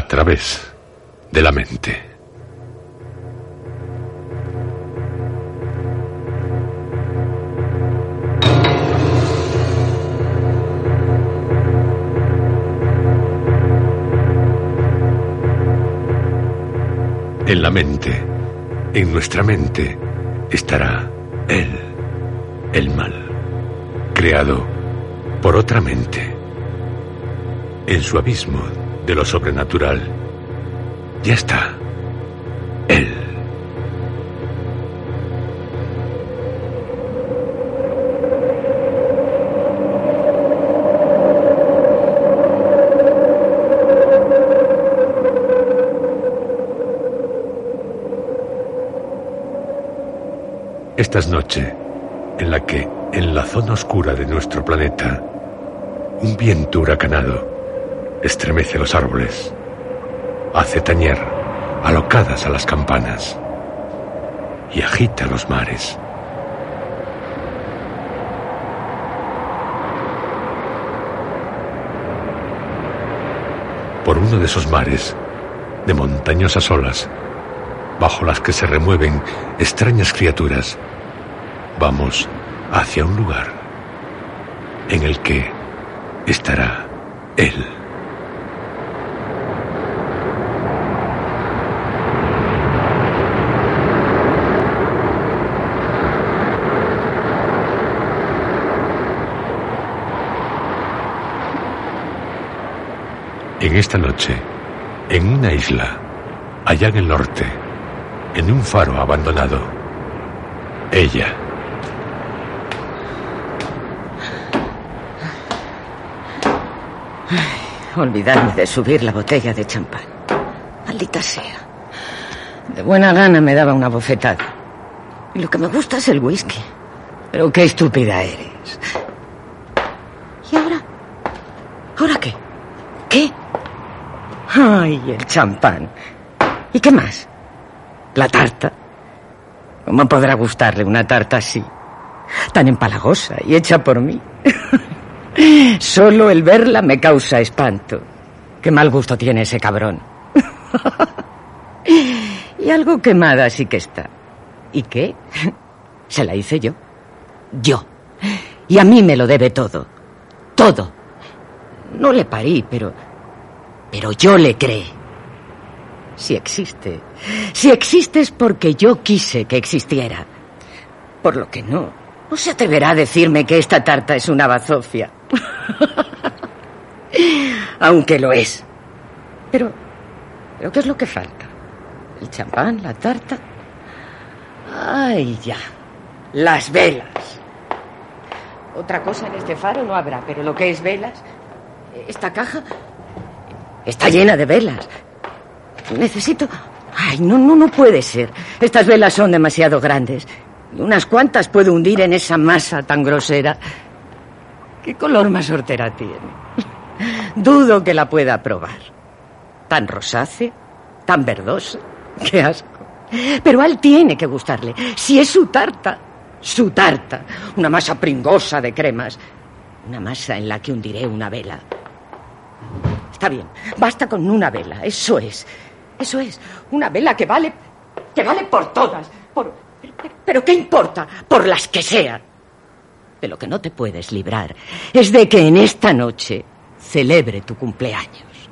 a través de la mente. En la mente, en nuestra mente, estará Él, el mal, creado por otra mente. En su abismo de lo sobrenatural, ya está Él. Esta es noche en la que, en la zona oscura de nuestro planeta, un viento huracanado estremece los árboles, hace tañer alocadas a las campanas y agita los mares. Por uno de esos mares, de montañosas olas, bajo las que se remueven extrañas criaturas, vamos hacia un lugar en el que estará Él. En esta noche, en una isla, allá en el norte, en un faro abandonado, ella, olvidarme de subir la botella de champán. Maldita sea. De buena gana me daba una bofetada. Y lo que me gusta es el whisky. Pero qué estúpida eres. ¿Y ahora? ¿Ahora qué? ¿Qué? El champán. ¿Y qué más? La tarta. ¿Cómo podrá gustarle una tarta así? Tan empalagosa y hecha por mí. Solo el verla me causa espanto. Qué mal gusto tiene ese cabrón. y algo quemada sí que está. ¿Y qué? Se la hice yo. Yo. Y a mí me lo debe todo. Todo. No le parí, pero... Pero yo le creé. Si existe. Si existe es porque yo quise que existiera. Por lo que no. No se atreverá a decirme que esta tarta es una bazofia. Aunque lo es. Pero, ¿pero qué es lo que falta? ¿El champán? ¿La tarta? Ay, ya. Las velas. Otra cosa en este faro no habrá, pero lo que es velas, esta caja está llena de velas. Necesito... Ay, no, no, no puede ser. Estas velas son demasiado grandes. Unas cuantas puedo hundir en esa masa tan grosera. ¿Qué color más hortera tiene? Dudo que la pueda probar. Tan rosácea, tan verdosa. Qué asco. Pero a él tiene que gustarle. Si es su tarta, su tarta. Una masa pringosa de cremas. Una masa en la que hundiré una vela. Está bien, basta con una vela, eso es. Eso es, una vela que vale. que vale por todas. Por. Pero, ¿qué importa? Por las que sean. De lo que no te puedes librar es de que en esta noche celebre tu cumpleaños.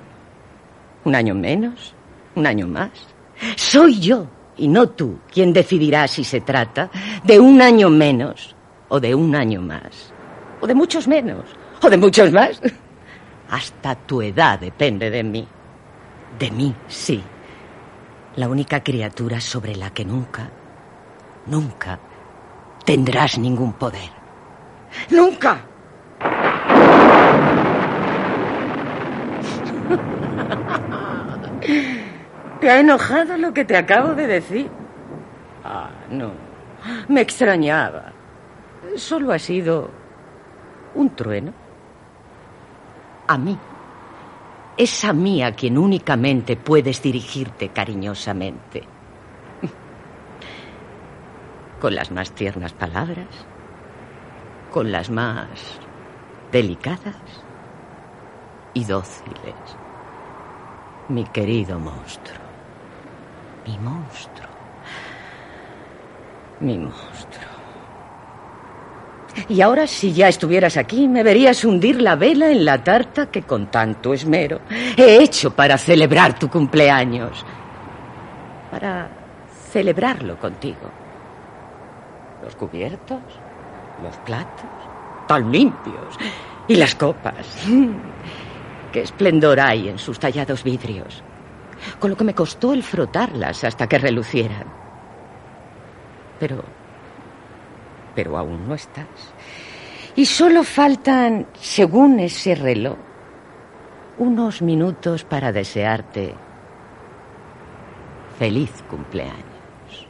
Un año menos, un año más. Soy yo y no tú quien decidirá si se trata de un año menos o de un año más. O de muchos menos o de muchos más. Hasta tu edad depende de mí. De mí, sí. La única criatura sobre la que nunca, nunca tendrás ningún poder. Nunca. ¿Te ha enojado lo que te acabo de decir? Ah, no. Me extrañaba. Solo ha sido un trueno. A mí. Es a mí a quien únicamente puedes dirigirte cariñosamente. Con las más tiernas palabras, con las más delicadas y dóciles. Mi querido monstruo. Mi monstruo. Mi monstruo. Y ahora, si ya estuvieras aquí, me verías hundir la vela en la tarta que con tanto esmero he hecho para celebrar tu cumpleaños. Para celebrarlo contigo. Los cubiertos, los platos, tan limpios. Y las copas. Qué esplendor hay en sus tallados vidrios. Con lo que me costó el frotarlas hasta que relucieran. Pero pero aún no estás. Y solo faltan, según ese reloj, unos minutos para desearte feliz cumpleaños.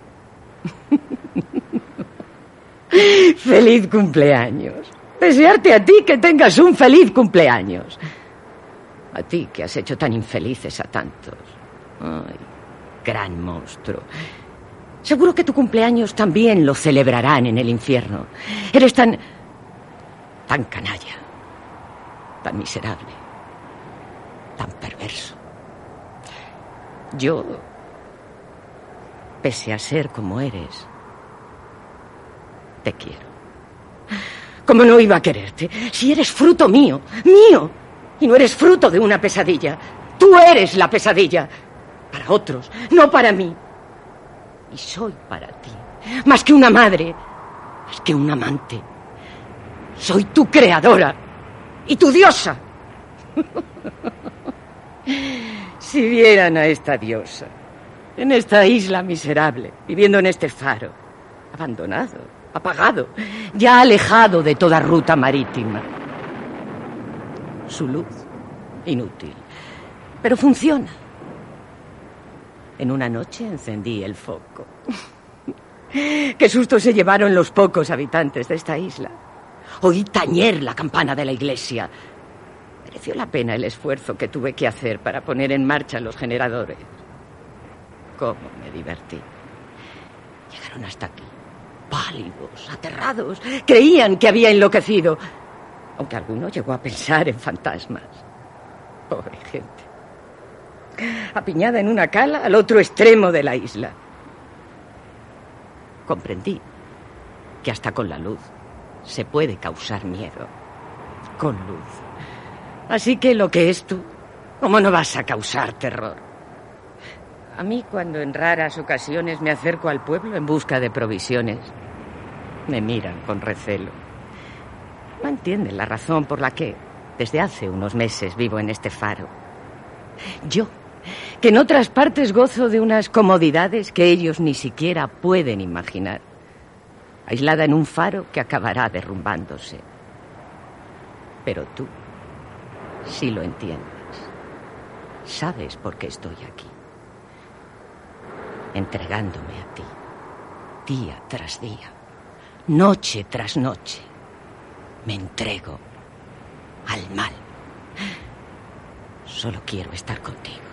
feliz cumpleaños. Desearte a ti que tengas un feliz cumpleaños. A ti que has hecho tan infelices a tantos. Ay, gran monstruo. Seguro que tu cumpleaños también lo celebrarán en el infierno. Eres tan... tan canalla, tan miserable, tan perverso. Yo, pese a ser como eres, te quiero. ¿Cómo no iba a quererte? Si eres fruto mío, mío, y no eres fruto de una pesadilla. Tú eres la pesadilla. Para otros, no para mí. Y soy para ti, más que una madre, más que un amante. Soy tu creadora y tu diosa. si vieran a esta diosa, en esta isla miserable, viviendo en este faro, abandonado, apagado, ya alejado de toda ruta marítima. Su luz, inútil, pero funciona. En una noche encendí el foco. Qué susto se llevaron los pocos habitantes de esta isla. Oí tañer la campana de la iglesia. Mereció la pena el esfuerzo que tuve que hacer para poner en marcha los generadores. Cómo me divertí. Llegaron hasta aquí, pálidos, aterrados. Creían que había enloquecido. Aunque alguno llegó a pensar en fantasmas. Pobre gente apiñada en una cala al otro extremo de la isla. Comprendí que hasta con la luz se puede causar miedo. Con luz. Así que lo que es tú, ¿cómo no vas a causar terror? A mí cuando en raras ocasiones me acerco al pueblo en busca de provisiones, me miran con recelo. No entienden la razón por la que desde hace unos meses vivo en este faro. Yo que en otras partes gozo de unas comodidades que ellos ni siquiera pueden imaginar, aislada en un faro que acabará derrumbándose. Pero tú sí lo entiendes. Sabes por qué estoy aquí. Entregándome a ti, día tras día, noche tras noche. Me entrego al mal. Solo quiero estar contigo.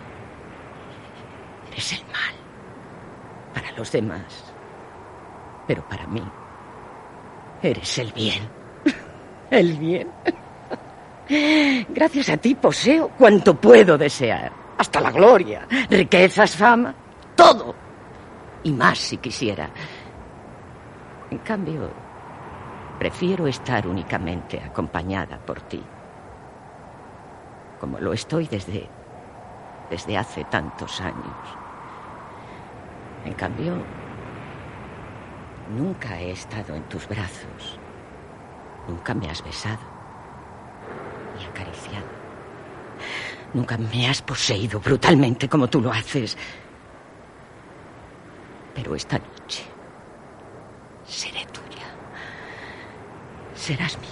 Es el mal. Para los demás. Pero para mí, eres el bien. El bien. Gracias a ti poseo cuanto puedo desear. Hasta la gloria, riquezas, fama, todo. Y más si quisiera. En cambio, prefiero estar únicamente acompañada por ti. Como lo estoy desde desde hace tantos años. En cambio, nunca he estado en tus brazos. Nunca me has besado ni acariciado. Nunca me has poseído brutalmente como tú lo haces. Pero esta noche seré tuya. Serás mío.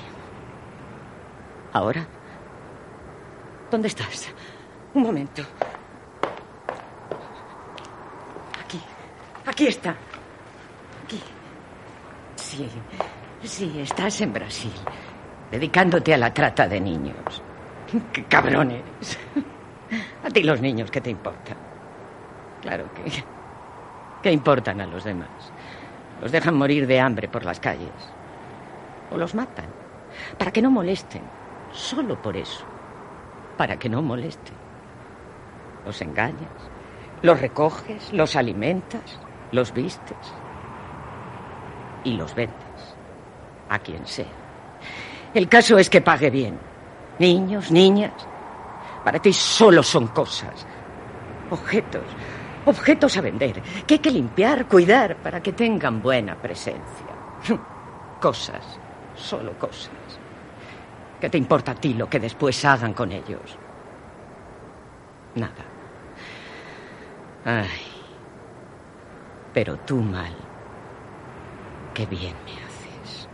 Ahora, ¿dónde estás? Un momento. Aquí está. Aquí. Sí, sí, estás en Brasil, dedicándote a la trata de niños. ¡Qué cabrones! A ti los niños, ¿qué te importan? Claro que... ¿Qué importan a los demás? Los dejan morir de hambre por las calles. O los matan. Para que no molesten. Solo por eso. Para que no molesten. Los engañas, los recoges, los alimentas, los vistes y los vendes a quien sea. El caso es que pague bien. Niños, niñas, para ti solo son cosas, objetos, objetos a vender, que hay que limpiar, cuidar para que tengan buena presencia. Cosas, solo cosas. ¿Qué te importa a ti lo que después hagan con ellos? Nada. Ay. Pero tú mal. Qué bien me haces.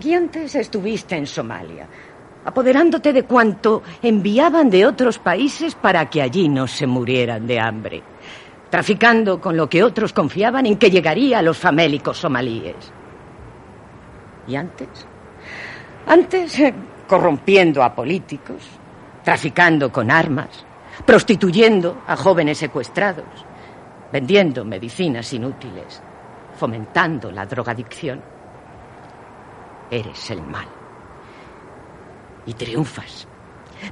Y antes estuviste en Somalia, apoderándote de cuanto enviaban de otros países para que allí no se murieran de hambre, traficando con lo que otros confiaban en que llegaría a los famélicos somalíes. ¿Y antes? Antes, eh, corrompiendo a políticos, traficando con armas, prostituyendo a jóvenes secuestrados, vendiendo medicinas inútiles, fomentando la drogadicción. Eres el mal. Y triunfas.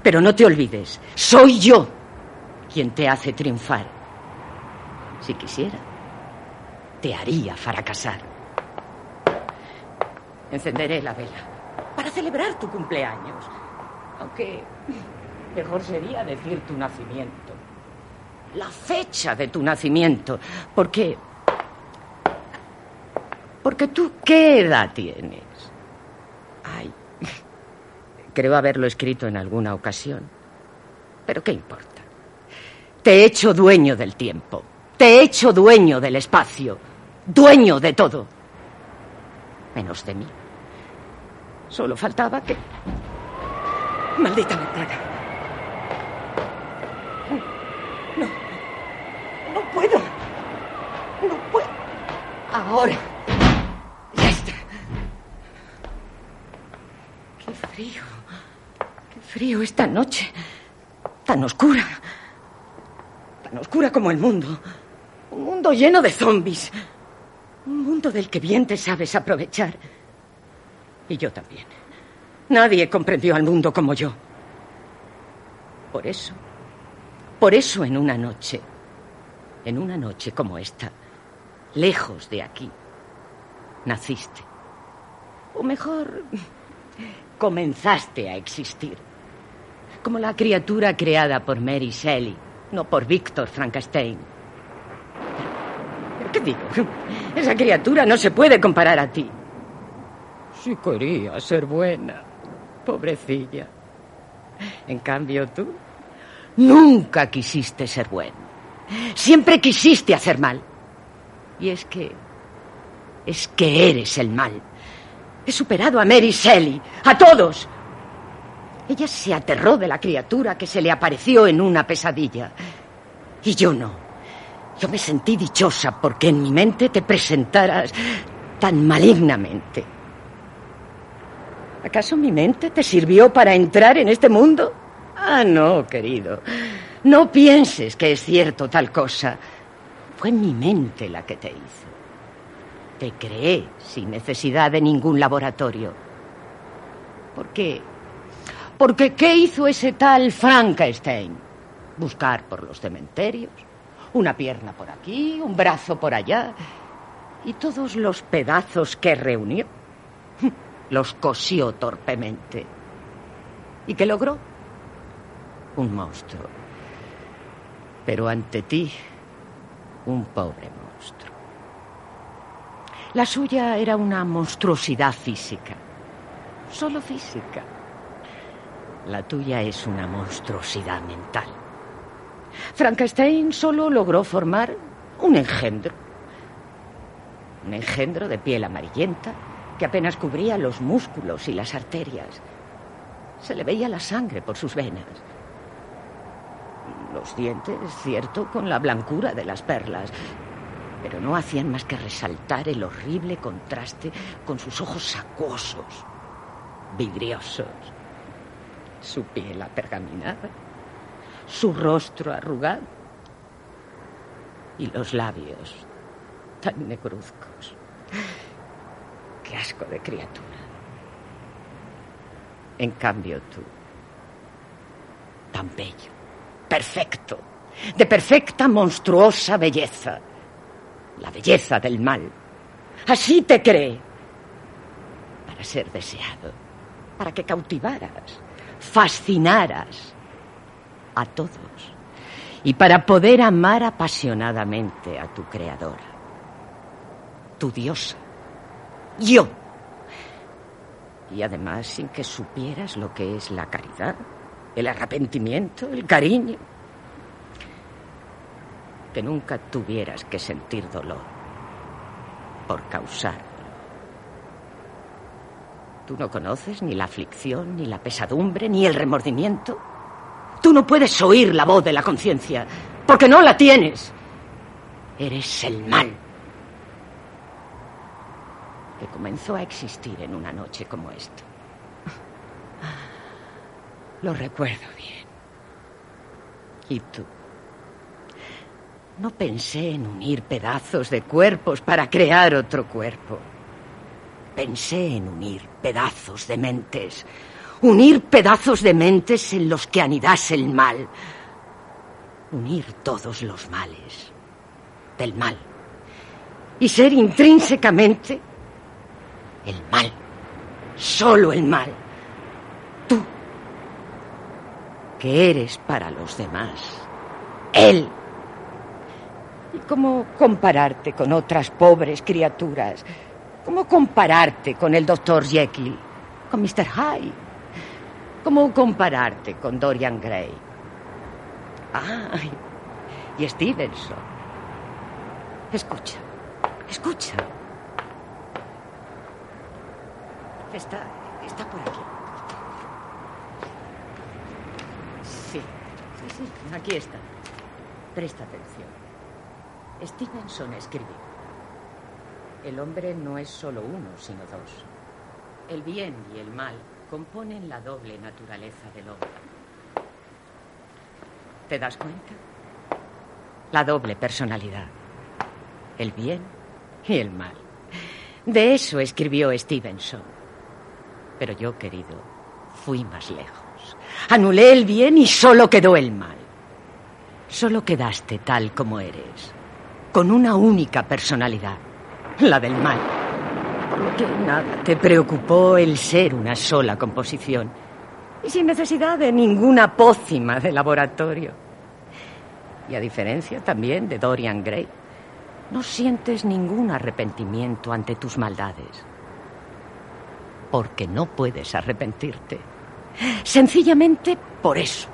Pero no te olvides, soy yo quien te hace triunfar. Si quisiera, te haría fracasar. Encenderé la vela para celebrar tu cumpleaños. Aunque mejor sería decir tu nacimiento. La fecha de tu nacimiento. Porque... Porque tú, ¿qué edad tienes? Ay, creo haberlo escrito en alguna ocasión. Pero ¿qué importa? Te he hecho dueño del tiempo. Te he hecho dueño del espacio. Dueño de todo. Menos de mí. Solo faltaba que... Maldita ventana. No. No puedo. No puedo. Ahora. Ya está. Qué frío. Qué frío esta noche. Tan oscura. Tan oscura como el mundo. Un mundo lleno de zombies. Un mundo del que bien te sabes aprovechar. Y yo también. Nadie comprendió al mundo como yo. Por eso, por eso en una noche, en una noche como esta, lejos de aquí, naciste. O mejor, comenzaste a existir. Como la criatura creada por Mary Shelley, no por Víctor Frankenstein. ¿Qué digo? Esa criatura no se puede comparar a ti. Si quería ser buena, pobrecilla. En cambio tú, nunca quisiste ser bueno. Siempre quisiste hacer mal. Y es que... Es que eres el mal. He superado a Mary Shelley, a todos. Ella se aterró de la criatura que se le apareció en una pesadilla. Y yo no. Yo me sentí dichosa porque en mi mente te presentaras tan malignamente. ¿Acaso mi mente te sirvió para entrar en este mundo? Ah, no, querido. No pienses que es cierto tal cosa. Fue mi mente la que te hizo. Te creé sin necesidad de ningún laboratorio. ¿Por qué? Porque ¿qué hizo ese tal Frankenstein? Buscar por los cementerios, una pierna por aquí, un brazo por allá, y todos los pedazos que reunió los cosió torpemente. ¿Y qué logró? Un monstruo. Pero ante ti, un pobre monstruo. La suya era una monstruosidad física, solo física. La tuya es una monstruosidad mental. Frankenstein solo logró formar un engendro. Un engendro de piel amarillenta, que apenas cubría los músculos y las arterias. Se le veía la sangre por sus venas. Los dientes, cierto, con la blancura de las perlas, pero no hacían más que resaltar el horrible contraste con sus ojos acuosos, vidriosos, su piel apergaminada, su rostro arrugado y los labios tan negruzcos. Qué asco de criatura. En cambio tú, tan bello, perfecto, de perfecta, monstruosa belleza. La belleza del mal. Así te cree. Para ser deseado. Para que cautivaras, fascinaras a todos. Y para poder amar apasionadamente a tu creadora. Tu diosa. Yo. Y además sin que supieras lo que es la caridad, el arrepentimiento, el cariño. Que nunca tuvieras que sentir dolor por causarlo. Tú no conoces ni la aflicción, ni la pesadumbre, ni el remordimiento. Tú no puedes oír la voz de la conciencia, porque no la tienes. Eres el mal que comenzó a existir en una noche como esta. Lo recuerdo bien. ¿Y tú? No pensé en unir pedazos de cuerpos para crear otro cuerpo. Pensé en unir pedazos de mentes. Unir pedazos de mentes en los que anidase el mal. Unir todos los males del mal. Y ser intrínsecamente el mal. Solo el mal. Tú, que eres para los demás. Él. ¿Y cómo compararte con otras pobres criaturas? ¿Cómo compararte con el doctor Jekyll? ¿Con Mr. Hyde? ¿Cómo compararte con Dorian Gray? Ay, y Stevenson. Escucha, escucha. Está, está por aquí. Sí, sí, aquí está. Presta atención. Stevenson escribió. El hombre no es solo uno, sino dos. El bien y el mal componen la doble naturaleza del hombre. ¿Te das cuenta? La doble personalidad. El bien y el mal. De eso escribió Stevenson. Pero yo, querido, fui más lejos. Anulé el bien y solo quedó el mal. Solo quedaste tal como eres, con una única personalidad, la del mal. Porque nada te preocupó el ser una sola composición y sin necesidad de ninguna pócima de laboratorio. Y a diferencia también de Dorian Gray, no sientes ningún arrepentimiento ante tus maldades porque no puedes arrepentirte. Sencillamente por eso,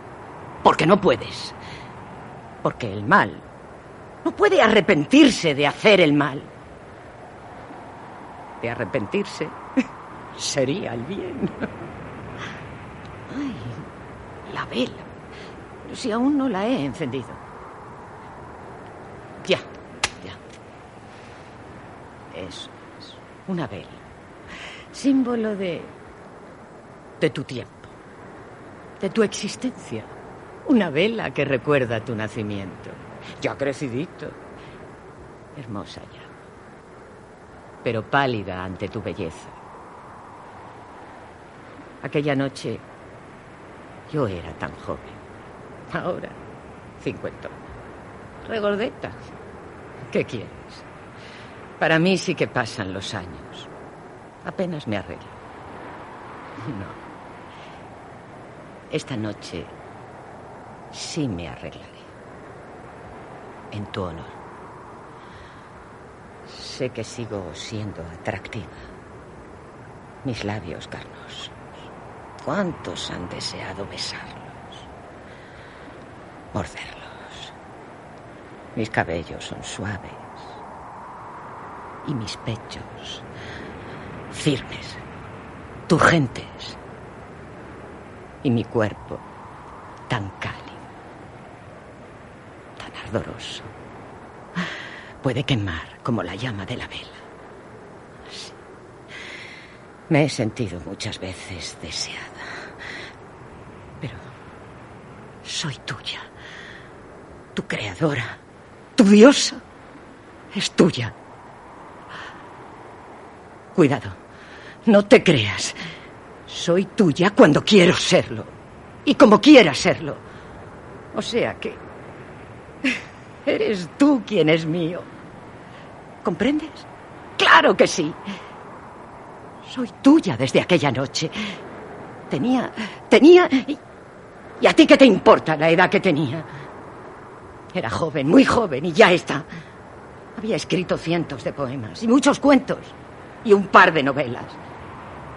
porque no puedes. Porque el mal no puede arrepentirse de hacer el mal. De arrepentirse sería el bien. Ay, la vela. Si aún no la he encendido. Ya, ya. Eso es, una vela símbolo de... de tu tiempo, de tu existencia. Una vela que recuerda tu nacimiento. Ya crecidito. Hermosa ya. Pero pálida ante tu belleza. Aquella noche yo era tan joven. Ahora, cincuentona. Regordeta. ¿Qué quieres? Para mí sí que pasan los años. Apenas me arreglo. No. Esta noche sí me arreglaré. En tu honor. Sé que sigo siendo atractiva. Mis labios carnosos. ¿Cuántos han deseado besarlos? Morderlos. Mis cabellos son suaves. Y mis pechos firmes, turgentes. Y mi cuerpo tan cálido, tan ardoroso. Puede quemar como la llama de la vela. Me he sentido muchas veces deseada. Pero soy tuya, tu creadora, tu diosa. Es tuya. Cuidado. No te creas. Soy tuya cuando quiero serlo. Y como quiera serlo. O sea que Eres tú quien es mío. ¿Comprendes? Claro que sí. Soy tuya desde aquella noche. Tenía, tenía... Y, a ti qué te importa la edad que tenía? Era joven, muy joven, y ya está. Había escrito cientos de poemas y muchos cuentos y un par de novelas.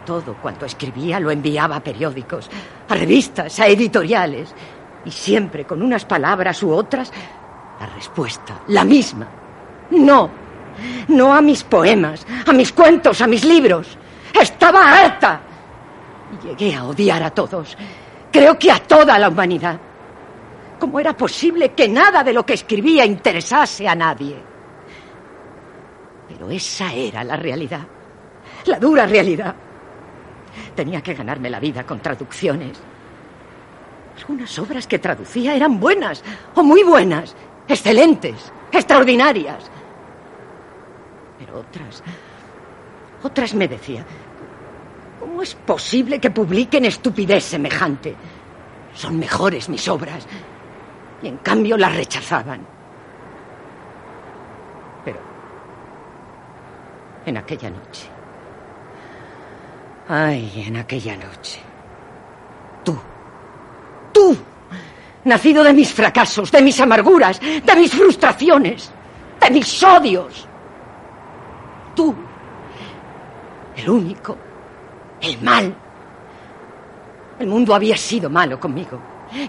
Todo cuanto escribía lo enviaba a periódicos, a revistas, a editoriales. Y siempre con unas palabras u otras, la respuesta, la misma. No, no a mis poemas, a mis cuentos, a mis libros. Estaba harta. Y llegué a odiar a todos. Creo que a toda la humanidad. ¿Cómo era posible que nada de lo que escribía interesase a nadie? Pero esa era la realidad. La dura realidad. Tenía que ganarme la vida con traducciones. Algunas obras que traducía eran buenas, o muy buenas, excelentes, extraordinarias. Pero otras, otras me decían, ¿cómo es posible que publiquen estupidez semejante? Son mejores mis obras. Y en cambio las rechazaban. Pero en aquella noche Ay, en aquella noche. Tú. Tú. Nacido de mis fracasos, de mis amarguras, de mis frustraciones, de mis odios. Tú. El único. El mal. El mundo había sido malo conmigo.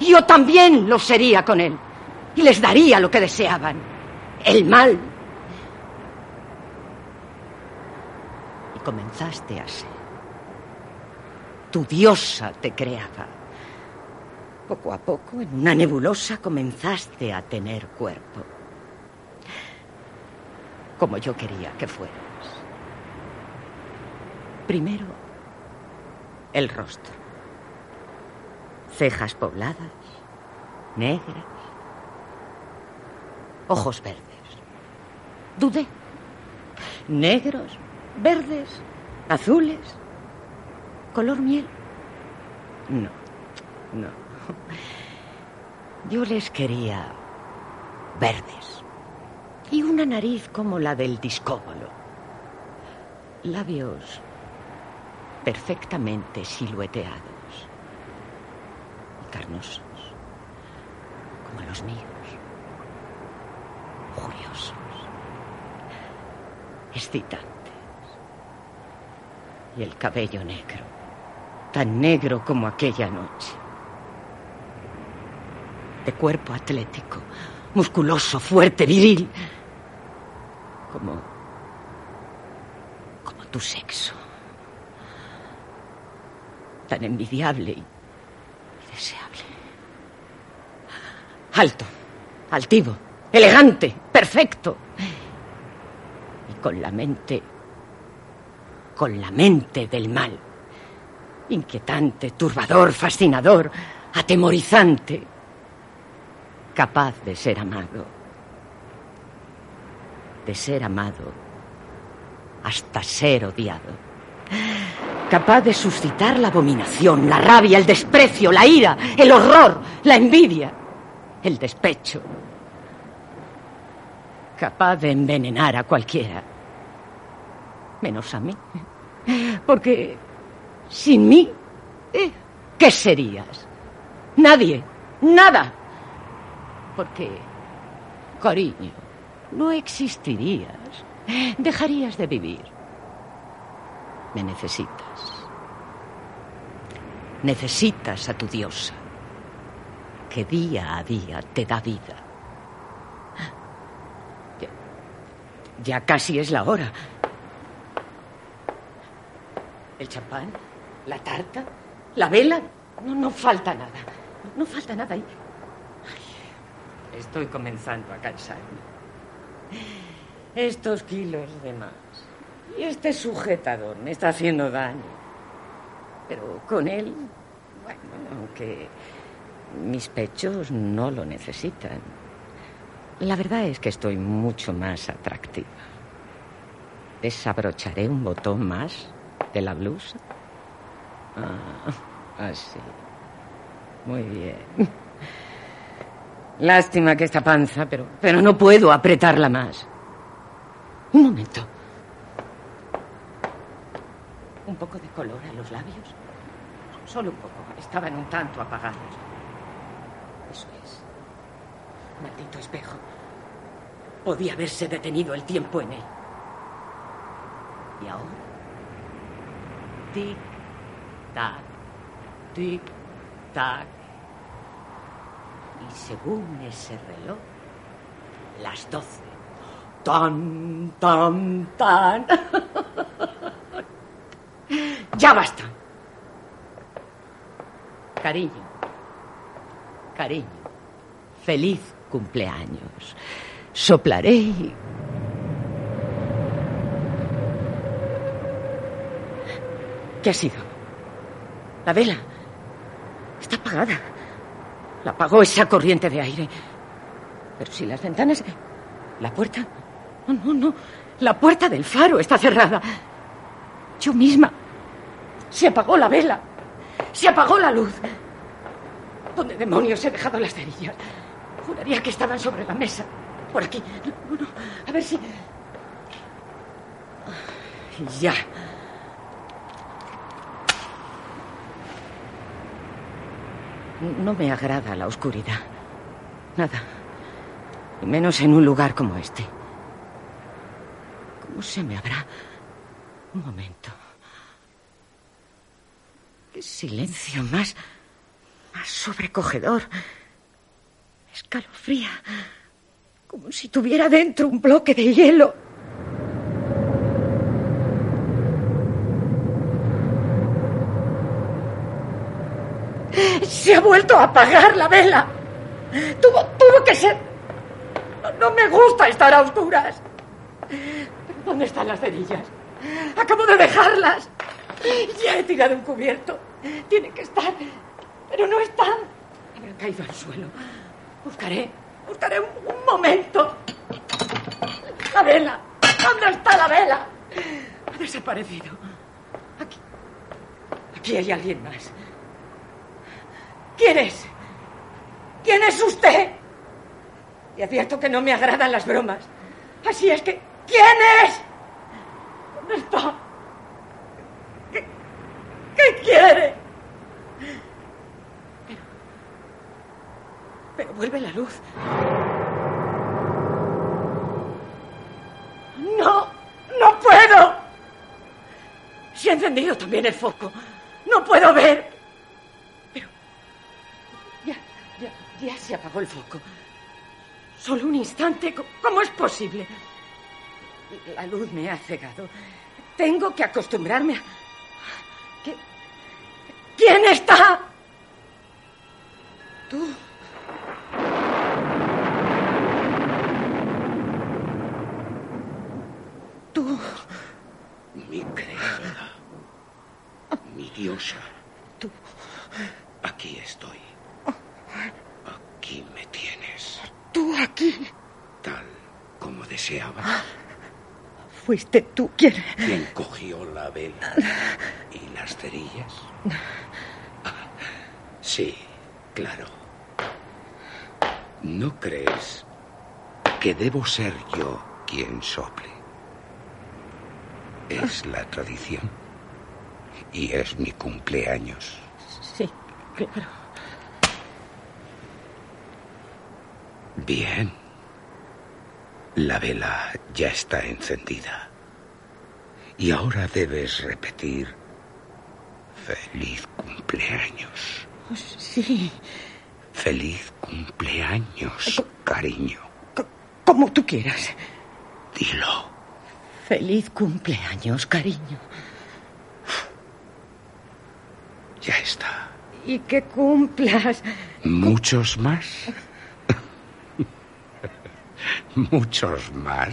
Yo también lo sería con él. Y les daría lo que deseaban. El mal. Y comenzaste a ser tu diosa te creaba. Poco a poco, en una nebulosa, comenzaste a tener cuerpo. Como yo quería que fueras. Primero, el rostro. Cejas pobladas, negras, ojos verdes. Dudé. Negros, verdes, azules color miel? No, no. Yo les quería verdes. Y una nariz como la del discóbolo. Labios perfectamente silueteados. Y carnosos. Como los míos. Curiosos. Excitantes. Y el cabello negro tan negro como aquella noche. De cuerpo atlético, musculoso, fuerte, viril. Como. como tu sexo. Tan envidiable y, deseable. Alto, altivo, elegante, perfecto. Y con la mente. con la mente del mal. Inquietante, turbador, fascinador, atemorizante. Capaz de ser amado. De ser amado hasta ser odiado. Capaz de suscitar la abominación, la rabia, el desprecio, la ira, el horror, la envidia, el despecho. Capaz de envenenar a cualquiera. Menos a mí. Porque sin mí, ¿eh? ¿qué serías? Nadie, nada. Porque, cariño, no existirías. Dejarías de vivir. Me necesitas. Necesitas a tu diosa, que día a día te da vida. Ya, ya casi es la hora. ¿El champán? ¿La tarta? ¿La vela? No, no falta nada. No falta nada. estoy comenzando a cansarme. Estos kilos de más. Y este sujetador me está haciendo daño. Pero con él, bueno, aunque mis pechos no lo necesitan. La verdad es que estoy mucho más atractiva. Desabrocharé un botón más de la blusa Ah, así. Muy bien. Lástima que esta panza, pero, pero no puedo apretarla más. Un momento. Un poco de color a los labios. Solo un poco. Estaban un tanto apagados. Eso es. Maldito espejo. Podía haberse detenido el tiempo en él. Y ahora. Tic, tac, tic, tac. Y según ese reloj, las doce. Tan, tan, tan. ya basta. Cariño, cariño, feliz cumpleaños. Soplaré y... ¿Qué ha sido? La vela. Está apagada. La apagó esa corriente de aire. Pero si las ventanas... La puerta... No, no, no. La puerta del faro está cerrada. Yo misma. Se apagó la vela. Se apagó la luz. ¿Dónde demonios he dejado las cerillas? Juraría que estaban sobre la mesa. Por aquí. No, no. A ver si... Ya. No me agrada la oscuridad. Nada. Y menos en un lugar como este. ¿Cómo se me habrá... Un momento. Qué silencio más... más sobrecogedor. Escalofría. Como si tuviera dentro un bloque de hielo. Se ha vuelto a apagar la vela. Tuvo, tuvo que ser... No, me gusta estar a oscuras. ¿Pero dónde están las cerillas? Acabo de dejarlas. Ya he tirado un cubierto. Tienen que estar. Pero no están. Habrán caído al suelo. Buscaré. Buscaré un momento. La vela. ¿Dónde está la vela? Ha desaparecido. Aquí. Aquí hay alguien más. ¿Quién es? ¿Quién es usted? Y advierto que no me agradan las bromas. Así es que, ¿quién es? ¿Dónde está? ¿Qué, qué quiere? Pero, pero vuelve la luz. No, no puedo. Se ha encendido también el foco. No puedo ver. Ya, se apagó el foco. Solo un instante. ¿Cómo es posible? La luz me ha cegado. Tengo que acostumbrarme a... ¿Qué? ¿Quién está? Tú. Tú. Mi creadora. Mi diosa. Tú. Aquí estoy. Aquí me tienes. Tú aquí. Tal como deseaba. Fuiste tú quien... ¿Quién cogió la vela y las cerillas? Ah, sí, claro. ¿No crees que debo ser yo quien sople? Es la tradición. Y es mi cumpleaños. Sí, claro. Bien. La vela ya está encendida. Y ahora debes repetir feliz cumpleaños. Sí. Feliz cumpleaños, cariño. C- Como tú quieras. Dilo. Feliz cumpleaños, cariño. Ya está. Y que cumplas. ¿Muchos más? ¿Muchos más?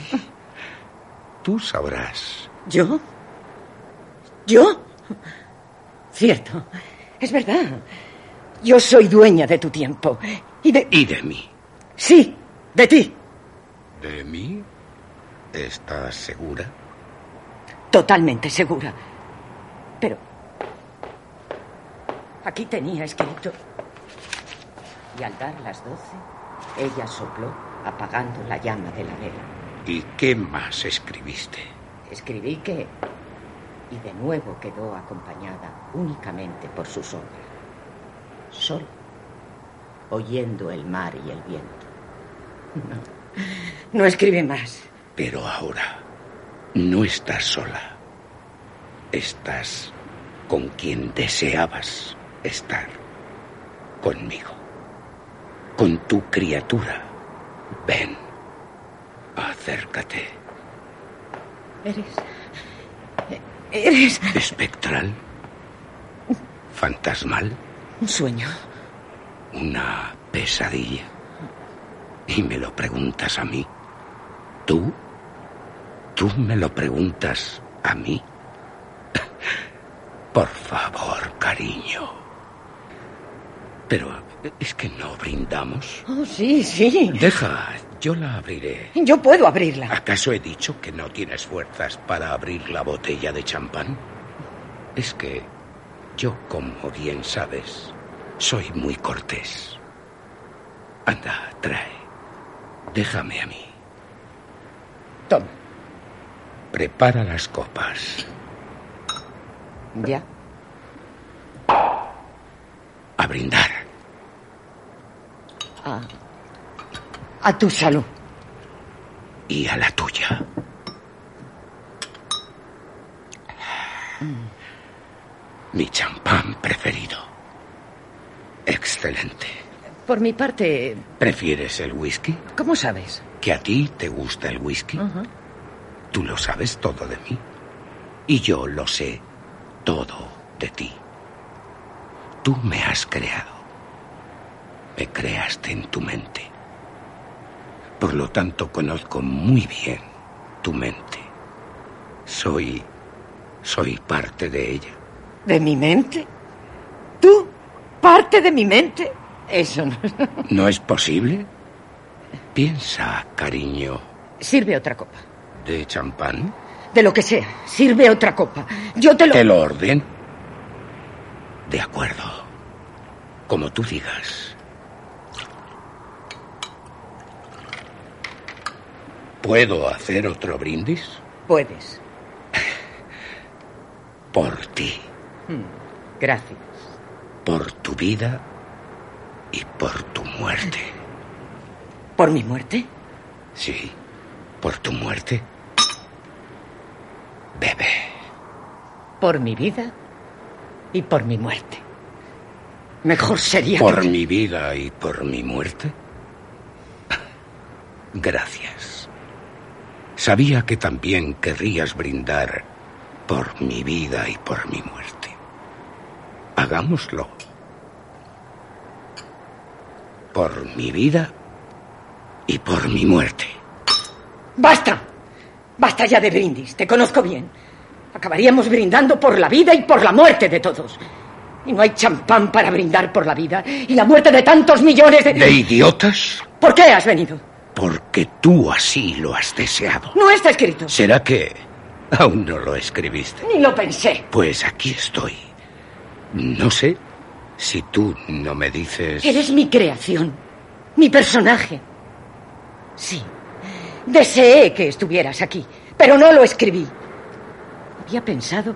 Tú sabrás. ¿Yo? ¿Yo? Cierto. Es verdad. Yo soy dueña de tu tiempo. Y de... Y de mí. Sí, de ti. ¿De mí? ¿Estás segura? Totalmente segura. Pero... Aquí tenía escrito. Y al dar las doce, Ella sopló, apagando la llama de la vela. ¿Y qué más escribiste? Escribí que... Y de nuevo quedó acompañada únicamente por su sombra. Solo, oyendo el mar y el viento. No, no escribe más. Pero ahora no estás sola. Estás con quien deseabas estar. Conmigo. Con tu criatura. Ven. Acércate. Eres... Eres... Espectral. Fantasmal. Un sueño. Una pesadilla. Y me lo preguntas a mí. ¿Tú? ¿Tú me lo preguntas a mí? Por favor, cariño. Pero es que no brindamos. Oh, sí, sí. Deja, yo la abriré. Yo puedo abrirla. ¿Acaso he dicho que no tienes fuerzas para abrir la botella de champán? Es que yo, como bien sabes, soy muy cortés. Anda, trae. Déjame a mí. Toma. Prepara las copas. Ya. A brindar. A, a tu salud. Y a la tuya. Mi champán preferido. Excelente. Por mi parte, ¿Prefieres el whisky? ¿cómo sabes? ¿Que a ti te gusta el whisky? Tú lo sabes todo de mí. Y yo lo sé todo de ti. Tú me has creado. Me creaste en tu mente. Por lo tanto, conozco muy bien tu mente. Soy... soy parte de ella. ¿De mi mente? ¿Tú? ¿Parte de mi mente? Eso no. ¿No es posible? Piensa, cariño, Sirve otra copa. de champán. De lo que sea. Sirve otra copa. Yo te lo... ¿Te lo orden? De acuerdo. Como tú digas. ¿Puedo hacer otro brindis? Puedes. Por ti, Gracias. por tu vida y por tu muerte. ¿Por mi muerte? Sí, por tu muerte. Bebe. Por mi vida y por mi muerte. Mejor sería ¿Por que... mi vida y por mi muerte? Gracias. Sabía que también querrías brindar por mi vida y por mi muerte. Hagámoslo. Por mi vida y por mi muerte. ¡Basta! Basta ya de brindis. Te conozco bien. Acabaríamos brindando por la vida y por la muerte de todos. Y no hay champán para brindar por la vida y la muerte de tantos millones de... ¿De idiotas? ¿Por qué has venido? Porque tú así lo has deseado. No está escrito. ¿Será que aún no lo escribiste? Ni lo pensé. Pues aquí estoy. No sé si tú no me dices... Eres mi creación, mi personaje. Sí, deseé que estuvieras aquí, pero no lo escribí. Había pensado,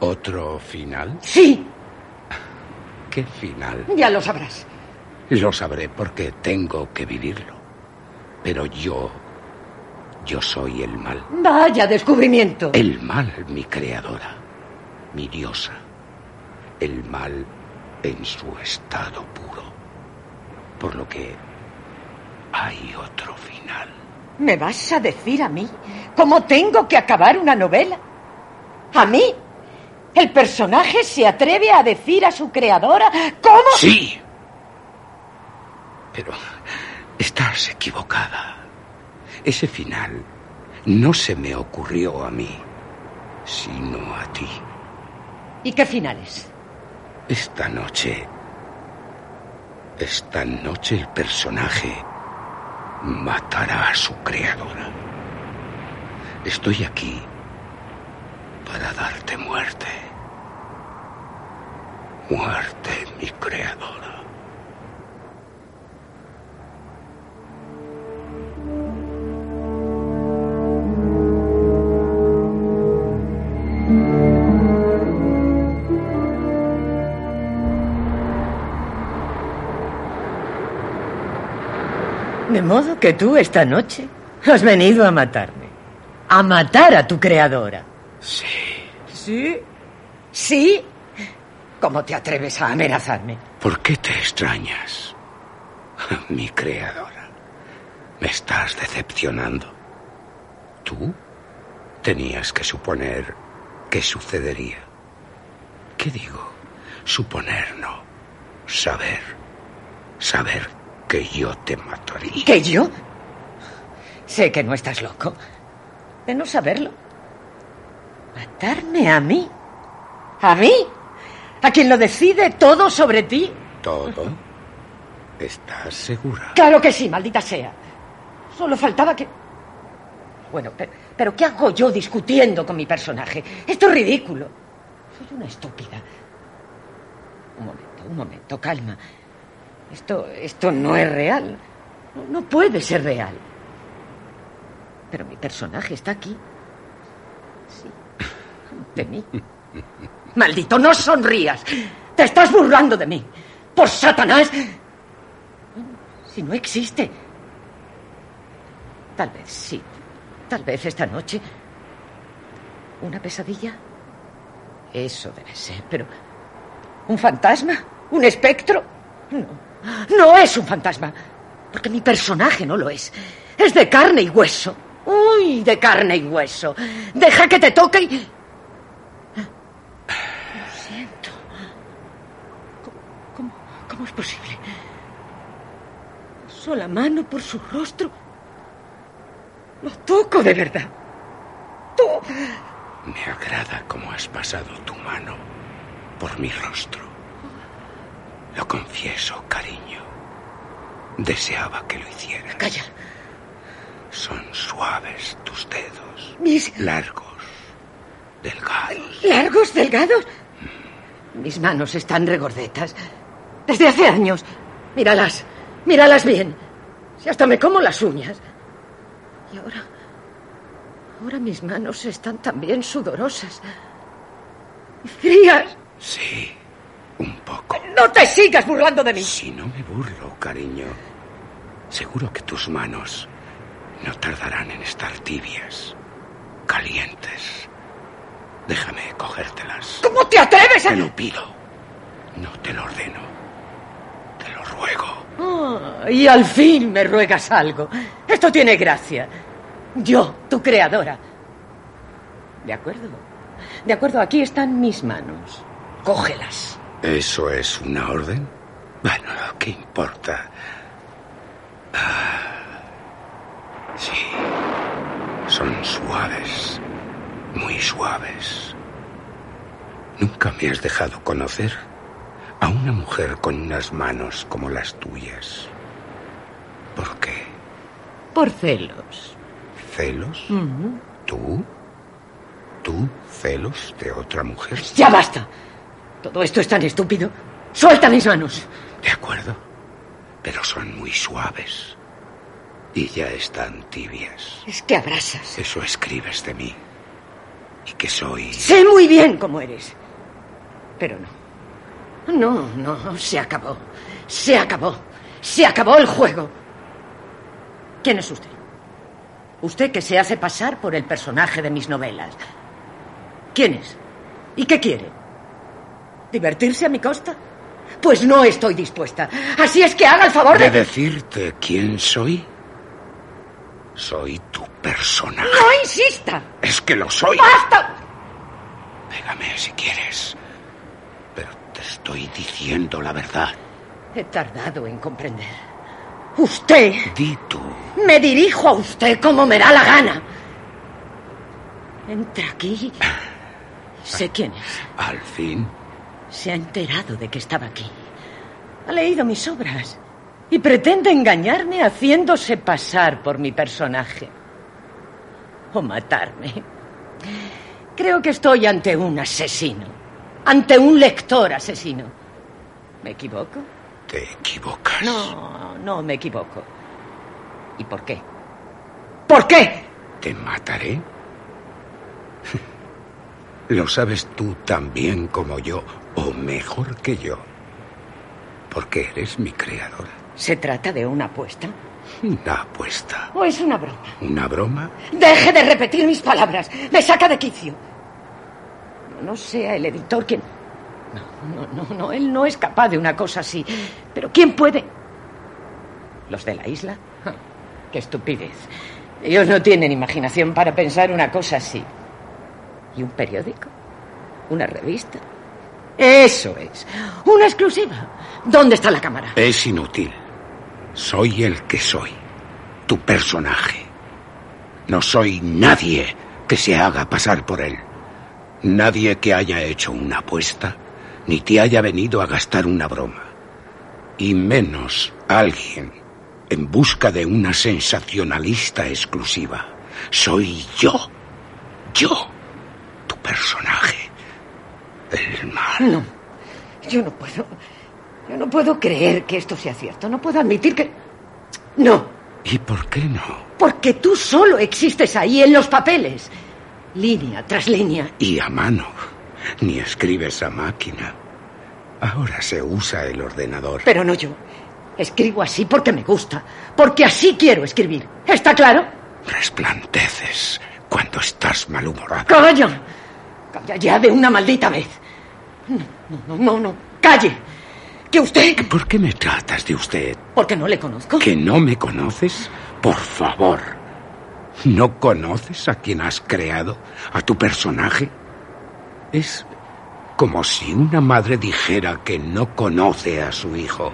¿Otro final? sí, ¿Qué final? ya lo sabrás. Lo sabré porque tengo que vivirlo. Pero yo... Yo soy el mal. Vaya descubrimiento. El mal, mi creadora. Mi diosa. El mal en su estado puro. Por lo que hay otro final. ¿Me vas a decir a mí cómo tengo que acabar una novela? ¿A mí? ¿El personaje se atreve a decir a su creadora cómo... Sí. Pero estás equivocada. Ese final no se me ocurrió a mí, sino a ti. ¿Y qué finales? Esta noche... Esta noche el personaje matará a su creadora. Estoy aquí para darte muerte. Muerte, mi creadora. De modo que tú esta noche has venido a matarme. A matar a tu creadora. Sí. ¿Sí? ¿Sí? ¿Cómo te atreves a amenazarme? ¿Por qué te extrañas? Mi creadora. Me estás decepcionando. Tú tenías que suponer qué sucedería. ¿Qué digo? Suponer no. Saber. Saber que yo te mataría. ¿Que yo? Sé que no estás loco. De no saberlo. ¿Matarme a mí? ¿A mí? ¿A quien lo decide todo sobre ti? ¿Todo? ¿Estás segura? Claro que sí, maldita sea. Solo faltaba que... Bueno, pero, pero ¿qué hago yo discutiendo con mi personaje? Esto es ridículo. Soy una estúpida. Un momento, un momento, calma. Esto, esto no es real. No, no puede ser real. Pero mi personaje está aquí. Sí. De mí. Maldito, no sonrías. Te estás burlando de mí. Por Satanás. Si no existe. Tal vez sí. Tal vez esta noche. ¿Una pesadilla? Eso debe ser, pero... ¿Un fantasma? ¿Un espectro? No. No es un fantasma. Porque mi personaje no lo es. Es de carne y hueso. Uy, de carne y hueso. Deja que te toque y... Lo siento. ¿Cómo, es posible? Paso la mano por su rostro. Lo toco de verdad. Me agrada cómo has pasado tu mano por mi rostro. Lo confieso, cariño. Deseaba que lo hicieras. Calla. Son suaves tus dedos. Mis... Largos. Delgados. ¿Largos, delgados? Mis manos están regordetas. Desde hace años. Míralas. Míralas bien. Si hasta me como las uñas. Y ahora... Ahora mis manos están también sudorosas. Y frías. Sí, un poco. No te sigas burlando de mí. Si no me burlo, cariño, seguro que tus manos no tardarán en estar tibias, calientes. Déjame cogértelas. ¿Cómo te atreves a...? Te lo pido. No te lo ordeno. Te lo ruego. Oh, y al fin me ruegas algo. Esto tiene gracia. Yo, tu creadora. De acuerdo. De acuerdo, aquí están mis manos. Cógelas. ¿Eso es una orden? Bueno, ¿qué importa? Ah, sí. Son suaves. Muy suaves. Nunca me has dejado conocer a una mujer con unas manos como las tuyas. ¿Por qué? Por celos. ¿Celos? Ujú. ¿Tú? ¿Tú celos de otra mujer? Ya basta. Todo esto es tan estúpido. Suelta mis manos. De acuerdo. Pero son muy suaves. Y ya están tibias. Es que abrasas. Eso escribes de mí. Y que soy... Sé muy bien cómo eres. Pero no. No, no, se acabó. Se acabó. Se acabó el juego. ¿Quién es usted? Usted que se hace pasar por el personaje de mis novelas. ¿Quién es? ¿Y qué quiere? ¿Divertirse a mi costa? Pues no estoy dispuesta. Así es que haga el favor ¿De de... decirte quién soy? Soy tu personaje. ¡No insista! Es que lo soy. ¡Basta! Pégame si quieres. Pero te estoy diciendo la verdad. He tardado en comprender. Usted... Di tú. Me dirijo a usted como me da la gana. Entra aquí. Sé quién es. Al fin. Se ha enterado de que estaba aquí. Ha leído mis obras. Y pretende engañarme haciéndose pasar por mi personaje. O matarme. Creo que estoy ante un asesino. Ante un lector asesino. ¿Me equivoco? Te equivocas. No, no me equivoco. ¿Y por qué? ¿Por qué? ¿Te mataré? Lo sabes tú tan bien como yo, o mejor que yo. Porque eres mi creadora. ¿Se trata de una apuesta? Una apuesta. ¿O es una broma? ¿Una broma? Deje de repetir mis palabras. Me saca de quicio. No sea el editor quien... No, no, no, no. Él no es capaz de una cosa así. Pero ¿quién puede? ¿Los de la isla? Qué estupidez. Ellos no tienen imaginación para pensar una cosa así. ¿Y un periódico? ¿Una revista? Eso es. Una exclusiva. ¿Dónde está la cámara? Es inútil. Soy el que soy. Tu personaje. No soy nadie que se haga pasar por él. Nadie que haya hecho una apuesta, ni te haya venido a gastar una broma. Y menos alguien en busca de una sensacionalista exclusiva. Soy yo. Yo. Tu personaje. El mal. No. Yo no puedo. Yo no puedo creer que esto sea cierto. No puedo admitir que... No. ¿Y por qué no? Porque tú solo existes ahí en los papeles. Línea tras línea. Y a mano. Ni escribes a máquina. Ahora se usa el ordenador. Pero no yo. Escribo así porque me gusta. Porque así quiero escribir. ¿Está claro? Resplandeces cuando estás malhumorado. ¡Calla! Calla ya de una maldita vez. No, no, no, no. Calle. Que usted... ¿Por qué me tratas de usted? Porque no le conozco. ¿Que no me conoces? Por favor. ¿No conoces a quien has creado? ¿A tu personaje? Es como si una madre dijera que no conoce a su hijo.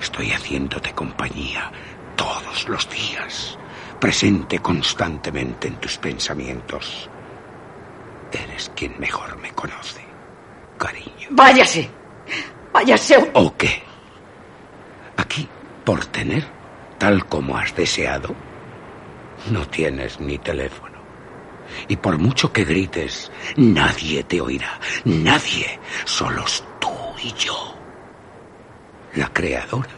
Estoy haciéndote compañía todos los días, presente constantemente en tus pensamientos. Eres quien mejor me conoce, cariño. Váyase. Váyase. ¿O qué? Aquí, por tener, tal como has deseado, no tienes ni teléfono. Y por mucho que grites, nadie te oirá. Nadie. Solos tú y yo. La creadora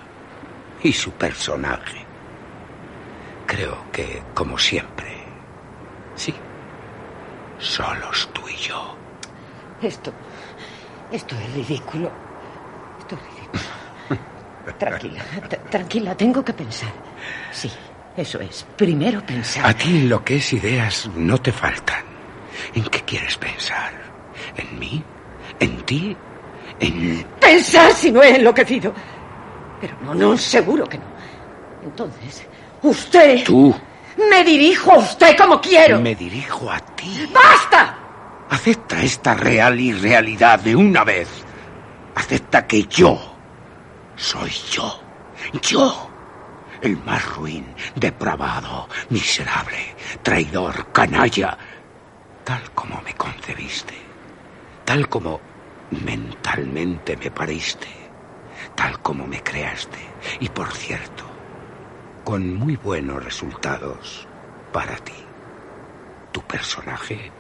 y su personaje. Creo que, como siempre, sí. Solos tú y yo. Esto. Esto es ridículo. Esto es ridículo. Tranquila, tranquila, tengo que pensar. Sí, eso es. Primero pensar. A ti lo que es ideas no te faltan. ¿En qué quieres pensar? ¿En mí? ¿En ti? ¿En... Pensar si no he enloquecido. Pero no, no, seguro que no. Entonces, usted. Tú? Me dirijo a usted como quiero. Me dirijo a ti. ¡Basta! Acepta esta real irrealidad de una vez. Acepta que yo soy yo. Yo. El más ruin, depravado, miserable, traidor, canalla. Tal como me concebiste. Tal como mentalmente me pariste. Tal como me creaste. Y por cierto, con muy buenos resultados para ti. Tu personaje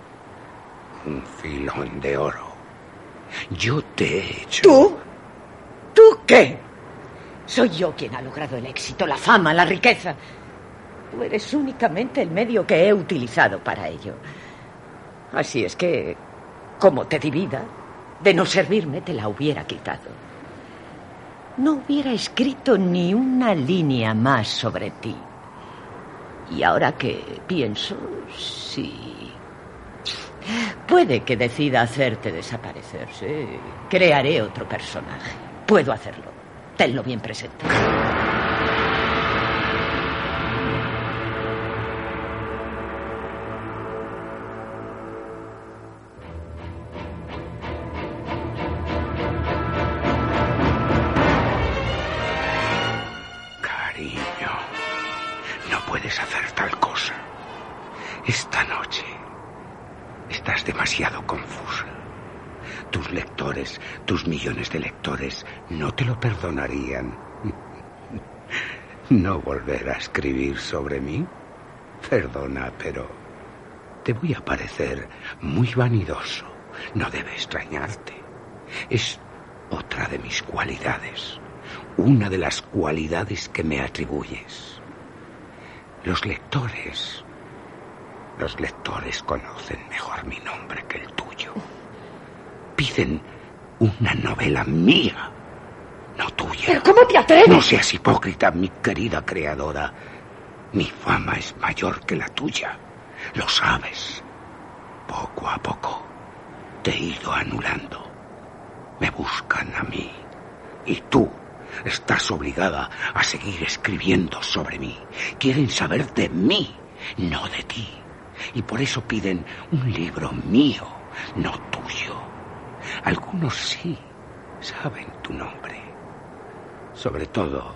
un filón de oro. Yo te he hecho. ¿Tú? ¿Tú qué? Soy yo quien ha logrado el éxito, la fama, la riqueza. Tú eres únicamente el medio que he utilizado para ello. Así es que, como te di vida, de no servirme te la hubiera quitado. No hubiera escrito ni una línea más sobre ti. Y ahora que pienso, sí. Puede que decida hacerte desaparecer, sí. Crearé otro personaje. Puedo hacerlo. Tenlo bien presente. Volver a escribir sobre mí? Perdona, pero te voy a parecer muy vanidoso. No debe extrañarte. Es otra de mis cualidades. Una de las cualidades que me atribuyes. Los lectores. Los lectores conocen mejor mi nombre que el tuyo. Piden una novela mía. No tuya. ¿Pero cómo te atreves? No seas hipócrita, mi querida creadora. Mi fama es mayor que la tuya. Lo sabes. Poco a poco te he ido anulando. Me buscan a mí. Y tú estás obligada a seguir escribiendo sobre mí. Quieren saber de mí, no de ti. Y por eso piden un libro mío, no tuyo. Algunos sí saben tu nombre. Sobre todo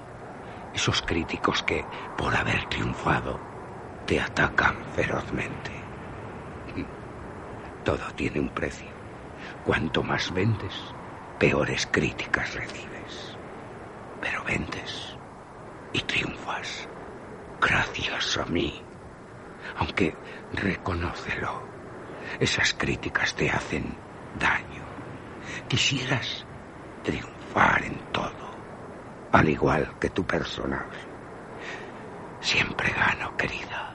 esos críticos que, por haber triunfado, te atacan ferozmente. Todo tiene un precio. Cuanto más vendes, peores críticas recibes. Pero vendes y triunfas gracias a mí. Aunque reconócelo, esas críticas te hacen daño. Quisieras triunfar en todo, al igual que tu personaje. Siempre gano, querida.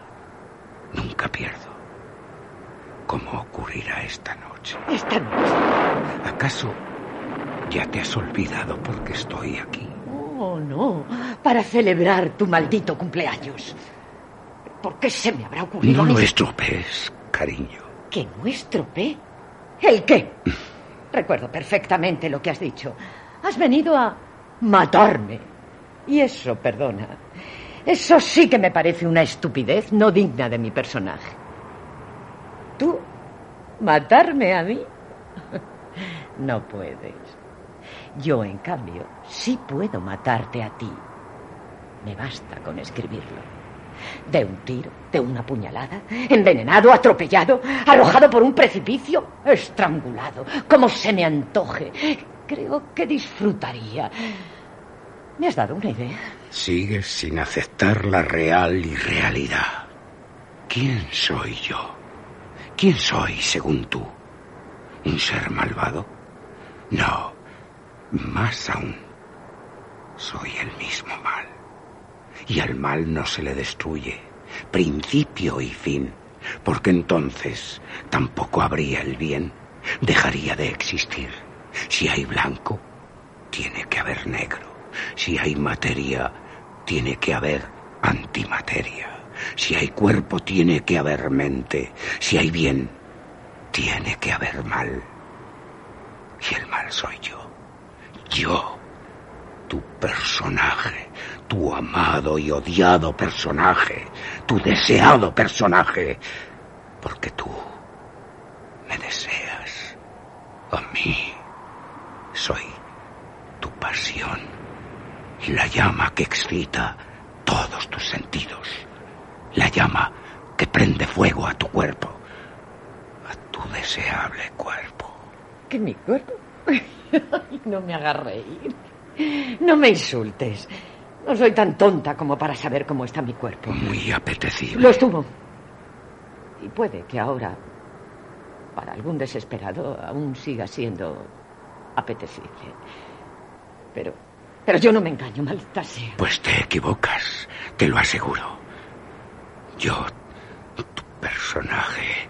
Nunca pierdo. ¿Cómo ocurrirá esta noche? Esta noche. ¿Acaso ya te has olvidado por qué estoy aquí? Oh, no. Para celebrar tu maldito cumpleaños. ¿Por qué se me habrá ocurrido? No lo estropees, cariño. ¿Que no estropee? ¿El qué? Recuerdo perfectamente lo que has dicho. Has venido a matarme. Y eso, perdona. Eso sí que me parece una estupidez no digna de mi personaje. ¿Tú? ¿Matarme a mí? No puedes. Yo, en cambio, sí puedo matarte a ti. Me basta con escribirlo. De un tiro, de una puñalada, envenenado, atropellado, arrojado por un precipicio, estrangulado, como se me antoje. Creo que disfrutaría. ¿Me has dado una idea? Sigues sin aceptar la real irrealidad. ¿Quién soy yo? ¿Quién soy según tú? ¿Un ser malvado? No, más aún. Soy el mismo mal. Y al mal no se le destruye principio y fin, porque entonces tampoco habría el bien, dejaría de existir. Si hay blanco, tiene que haber negro. Si hay materia, tiene que haber antimateria. Si hay cuerpo, tiene que haber mente. Si hay bien, tiene que haber mal. Y el mal soy yo. Yo, tu personaje, tu amado y odiado personaje, tu deseado personaje, porque tú me deseas. A mí soy tu pasión la llama que excita todos tus sentidos, la llama que prende fuego a tu cuerpo, a tu deseable cuerpo. ¿Que mi cuerpo? no me hagas reír. No me insultes. No soy tan tonta como para saber cómo está mi cuerpo. Muy apetecible. Lo estuvo. Y puede que ahora, para algún desesperado, aún siga siendo apetecible. Pero, pero yo no me engaño, maldita sea. Pues te equivocas, te lo aseguro. Yo, tu personaje,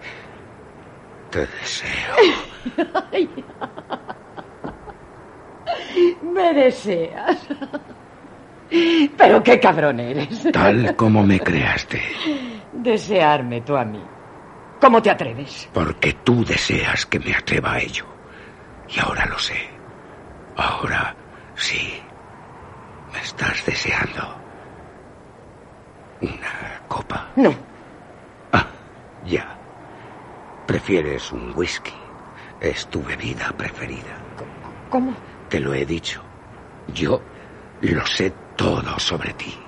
te deseo. Me deseas. Pero qué cabrón eres. Tal como me creaste. Desearme tú a mí. ¿Cómo te atreves? Porque tú deseas que me atreva a ello. Y ahora lo sé. Ahora sí. Me estás deseando. ¿Una copa? No. Ah, ya. Prefieres un whisky. Es tu bebida preferida. ¿Cómo? Te lo he dicho. Yo lo sé todo sobre ti.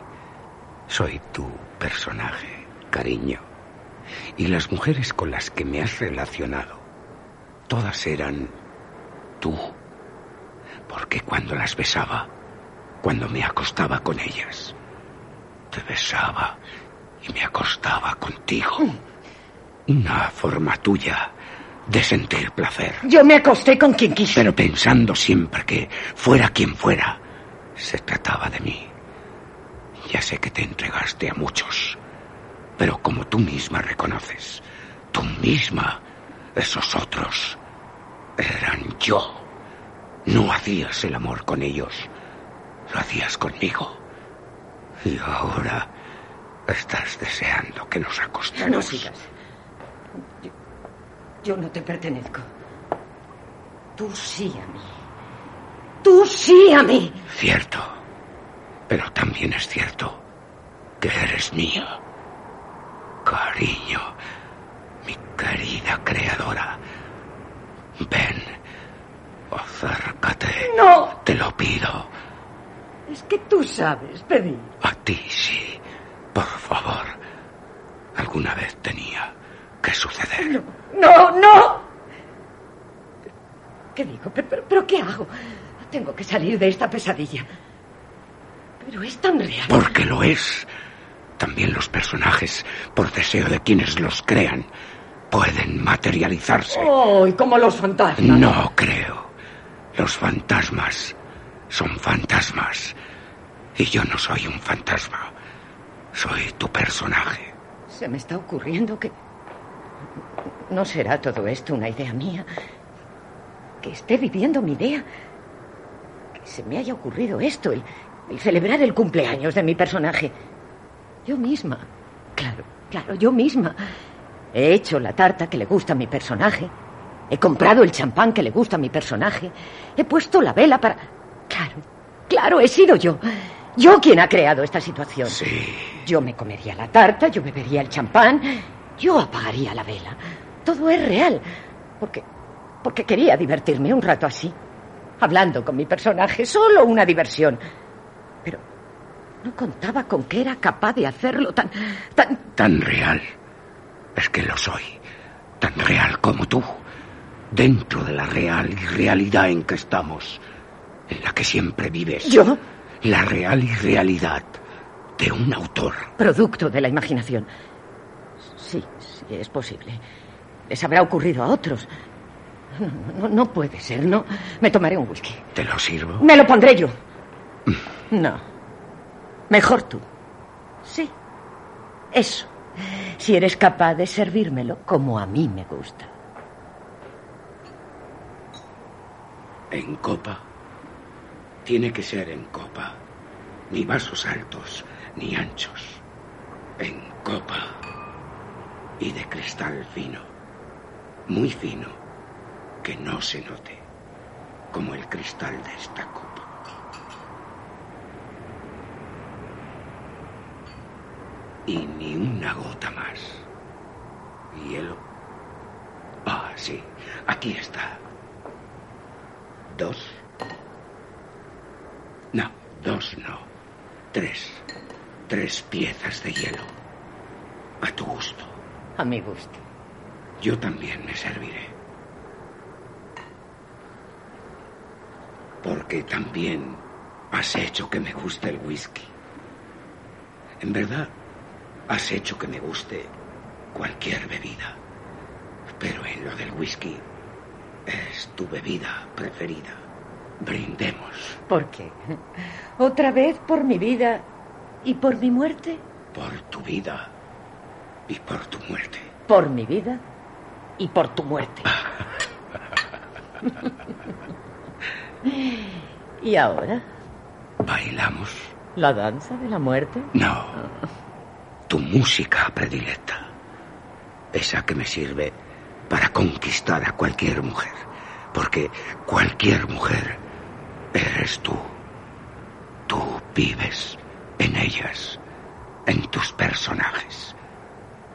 Soy tu personaje, cariño. Y las mujeres con las que me has relacionado, todas eran tú. Porque cuando las besaba, cuando me acostaba con ellas, te besaba y me acostaba contigo. Una forma tuya de sentir placer. Yo me acosté con quien quise. Pero pensando siempre que, fuera quien fuera, se trataba de mí. Ya sé que te entregaste a muchos, pero como tú misma reconoces, tú misma, esos otros, eran yo. No hacías el amor con ellos, lo hacías conmigo. Y ahora estás deseando que nos acostemos. No sigas. Yo, yo no te pertenezco. Tú sí a mí. Tú sí a mí. Cierto. Pero también es cierto que eres mía. Cariño, mi querida creadora. Ven, acércate. No. Te lo pido. Es que tú sabes pedir. A ti sí. Por favor. Alguna vez tenía que suceder. No, no. ¿Qué digo? ¿Pero, pero, pero qué hago? Tengo que salir de esta pesadilla. Pero es tan real. Porque lo es. También los personajes, por deseo de quienes los crean, pueden materializarse. Oh, y como los fantasmas. No creo. Los fantasmas son fantasmas. Y yo no soy un fantasma. Soy tu personaje. Se me está ocurriendo que... ¿No será todo esto una idea mía? Que esté viviendo mi idea. Que se me haya ocurrido esto, el, el celebrar el cumpleaños de mi personaje. Yo misma. Claro, claro, yo misma. He hecho la tarta que le gusta a mi personaje. He comprado el champán que le gusta a mi personaje. He puesto la vela para... Claro, claro, he sido yo. Yo quien ha creado esta situación. Sí. Yo me comería la tarta, yo bebería el champán, yo apagaría la vela. Todo es real. Porque. Porque quería divertirme un rato así. Hablando con mi personaje, solo una diversión. Pero no contaba con que era capaz de hacerlo tan. tan. Tan real. Es que lo soy. Tan real como tú. Dentro de la real irrealidad en que estamos. En la que siempre vives. ¿Yo? La real irrealidad de un autor. Producto de la imaginación. Sí, sí, es posible. Les habrá ocurrido a otros. No, no, no puede ser, no. Me tomaré un whisky. ¿Te lo sirvo? Me lo pondré yo. No. Mejor tú. Sí. Eso. Si eres capaz de servírmelo como a mí me gusta. En copa. Tiene que ser en copa. Ni vasos altos, ni anchos. En copa. Y de cristal fino. Muy fino. Que no se note. Como el cristal de esta copa. Y ni una gota más. Hielo. Ah, sí. Aquí está. Dos. No, dos no. Tres. Tres piezas de hielo. A tu gusto. A mi gusto. Yo también me serviré. Porque también has hecho que me guste el whisky. En verdad, has hecho que me guste cualquier bebida. Pero en lo del whisky es tu bebida preferida. Brindemos ¿Por qué? ¿Otra vez por mi vida y por mi muerte? por tu vida y por tu muerte. Por mi vida y por tu muerte. ¿Y ahora? ¿Bailamos? ¿La danza de la muerte? No. Tu música predilecta. Esa que me sirve para conquistar a cualquier mujer. Porque cualquier mujer eres tú. Tú vives en ellas, en tus personajes.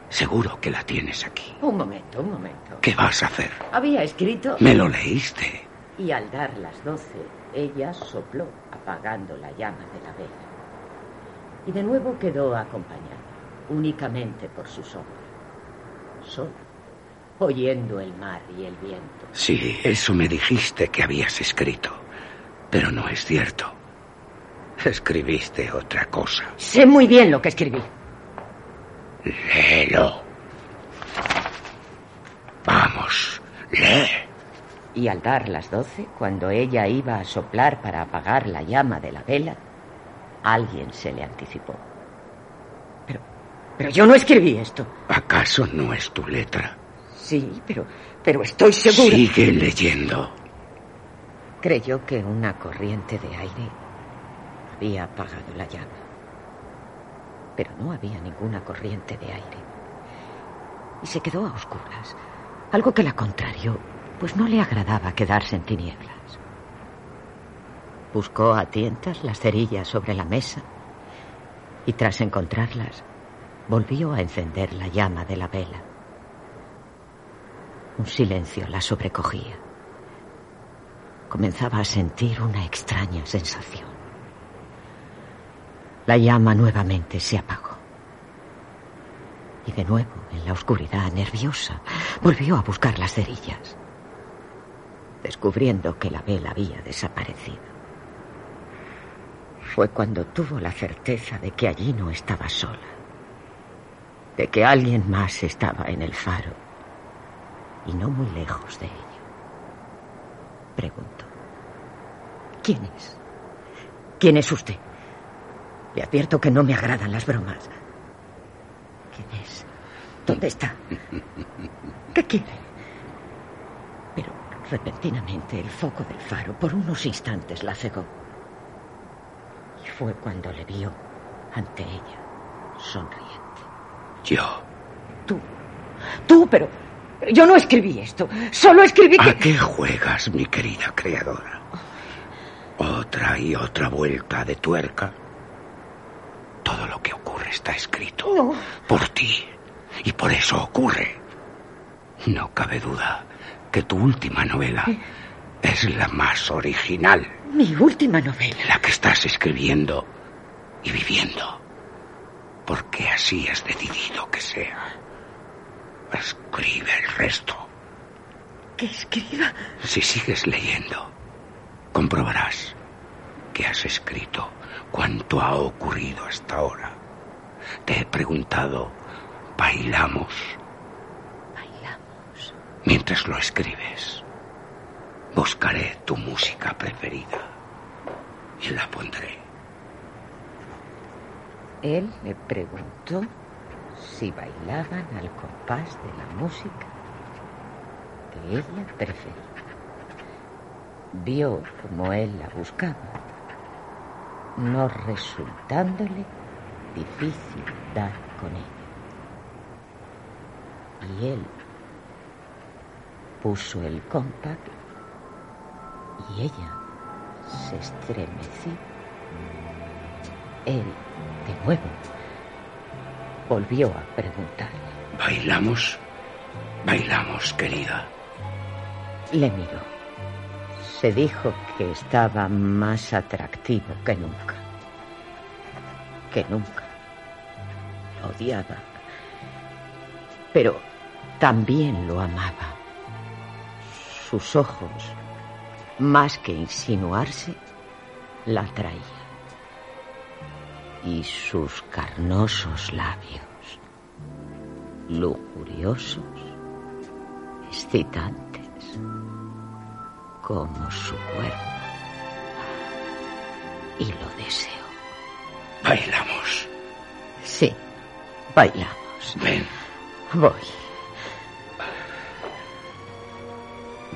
Seguro que la tienes aquí. Un momento, un momento. ¿Qué vas a hacer? Había escrito... Me lo leíste. Y al dar las doce, ella sopló, apagando la llama de la vela. Y de nuevo quedó acompañada, únicamente por su sombra. Sola, oyendo el mar y el viento. Sí, eso me dijiste que habías escrito. Pero no es cierto. Escribiste otra cosa. Sé muy bien lo que escribí. Léelo. Vamos, lee. Y al dar las doce, cuando ella iba a soplar para apagar la llama de la vela, alguien se le anticipó. Pero, yo no escribí esto. ¿Acaso no es tu letra? Sí, pero, pero estoy segura. Sigue leyendo. Creyó que una corriente de aire había apagado la llama. Pero no había ninguna corriente de aire. Y se quedó a oscuras, algo que la contrarió, pues no le agradaba quedarse en tinieblas. Buscó a tientas las cerillas sobre la mesa y tras encontrarlas volvió a encender la llama de la vela. Un silencio la sobrecogía. Comenzaba a sentir una extraña sensación. La llama nuevamente se apagó. Y de nuevo, en la oscuridad nerviosa, volvió a buscar las cerillas, descubriendo que la vela había desaparecido. Fue cuando tuvo la certeza de que allí no estaba sola, de que alguien más estaba en el faro y no muy lejos de ella. Preguntó, ¿quién es? ¿Quién es usted? Le advierto que no me agradan las bromas. ¿Quién es? ¿Dónde está? ¿Qué quiere? Pero repentinamente el foco del faro por unos instantes la cegó. Y fue cuando le vio ante ella, sonriente. Yo. Tú. Tú, pero, yo no escribí esto. Solo escribí que... ¿A qué juegas, mi querida creadora? Otra y otra vuelta de tuerca. Todo lo que ocurre está escrito. No. Por ti. Y por eso ocurre. No cabe duda que tu última novela es la más original. Mi última novela. La que estás escribiendo y viviendo. Porque así has decidido que sea. Escribe el resto. ¿Que escriba? Si sigues leyendo, comprobarás que has escrito cuanto ha ocurrido hasta ahora. Te he preguntado, ¿bailamos? Bailamos. Mientras lo escribes, buscaré tu música preferida y la pondré. Él le preguntó si bailaban al compás de la música que ella prefería. Vio como él la buscaba, no resultándole difícil dar con ella. Y él puso el compás y ella se estremeció. Él, de nuevo, volvió a preguntarle. ¿Bailamos? Bailamos, querida. Le miró. Se dijo que estaba más atractivo que nunca. Que nunca. Lo odiaba. Pero también lo amaba. Sus ojos, más que insinuarse, la atraían. Y sus carnosos labios, lujuriosos, excitantes, como su cuerpo. Y lo deseo. Bailamos. Sí, bailamos. Ven, Voy.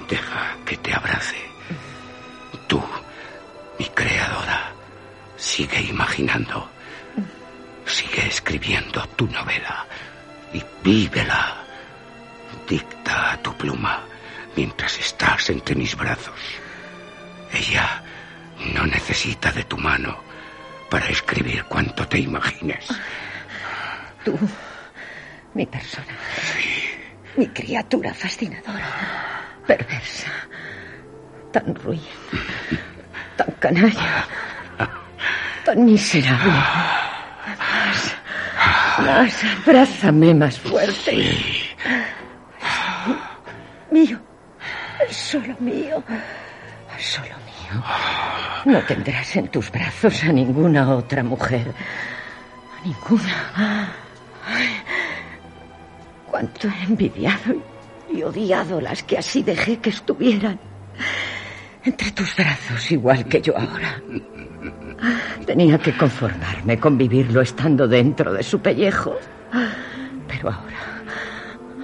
deja que te abrace. Tú, mi creadora, sigue imaginando. Sigue escribiendo tu novela y vívela. Dicta a tu pluma mientras estás entre mis brazos. Ella no necesita de tu mano para escribir cuanto te imagines. Tú, mi persona. Mi criatura fascinadora. Perversa. Tan ruin. Tan canalla. Tan miserable. Más. Más. Abrázame más fuerte. Mío. Solo mío. Solo mío. No tendrás en tus brazos a ninguna otra mujer. A ninguna. Ay, cuánto he envidiado y odiado las que así dejé que estuvieran entre tus brazos, igual que yo ahora. Tenía que conformarme con vivirlo estando dentro de su pellejo. Pero ahora,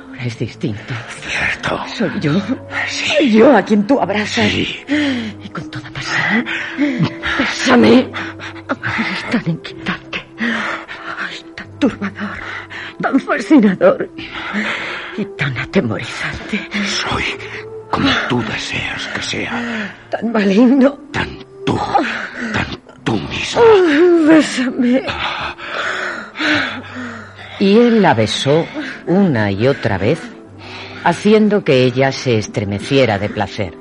ahora es distinto. Cierto. Soy yo. Sí. Soy yo a quien tú abrazas. Sí. Y con toda pasión. Bésame. Es tan inquietante. Es tan turbador. Tan fascinador. Y tan atemorizante. Soy como tú deseas que sea. Tan maligno. Tan tú. Tan tú mismo. Bésame. Y él la besó una y otra vez, haciendo que ella se estremeciera de placer.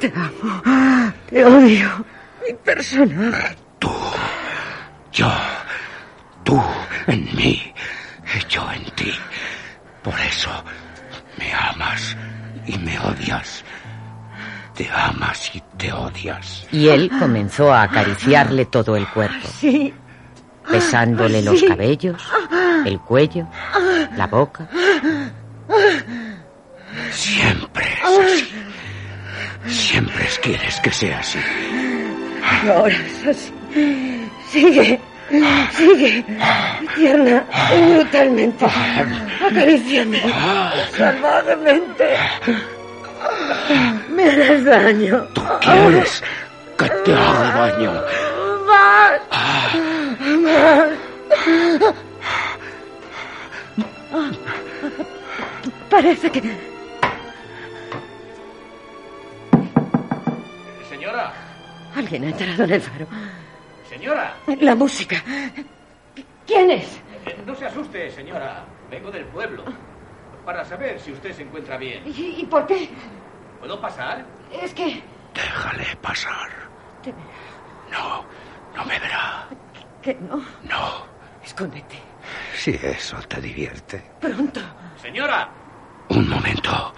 Te amo. Te odio. Mi personaje. Tú. Yo. Tú en mí. Yo en ti. Por eso me amas y me odias. Te amas y te odias. Y él comenzó a acariciarle todo el cuerpo. Sí. Besándole los cabellos, el cuello, la boca. Siempre es así. Siempre quieres que sea así. Y ahora es así. Sigue. Sigue. Tierna y brutalmente. Acaríciame. Salvajemente. Me harás daño. Tú quieres que te haga daño. Más. Más. Parece que... Señora, Alguien ha entrado en el faro. Señora. La música. ¿Quién es? Eh, No se asuste, señora. Vengo del pueblo. Para saber si usted se encuentra bien. ¿Y, y por qué? ¿Puedo pasar? Es que... Déjale pasar. Te verá. No, no me verá. Que no. No. Escóndete. Si eso te divierte. Pronto. Señora. Un momento.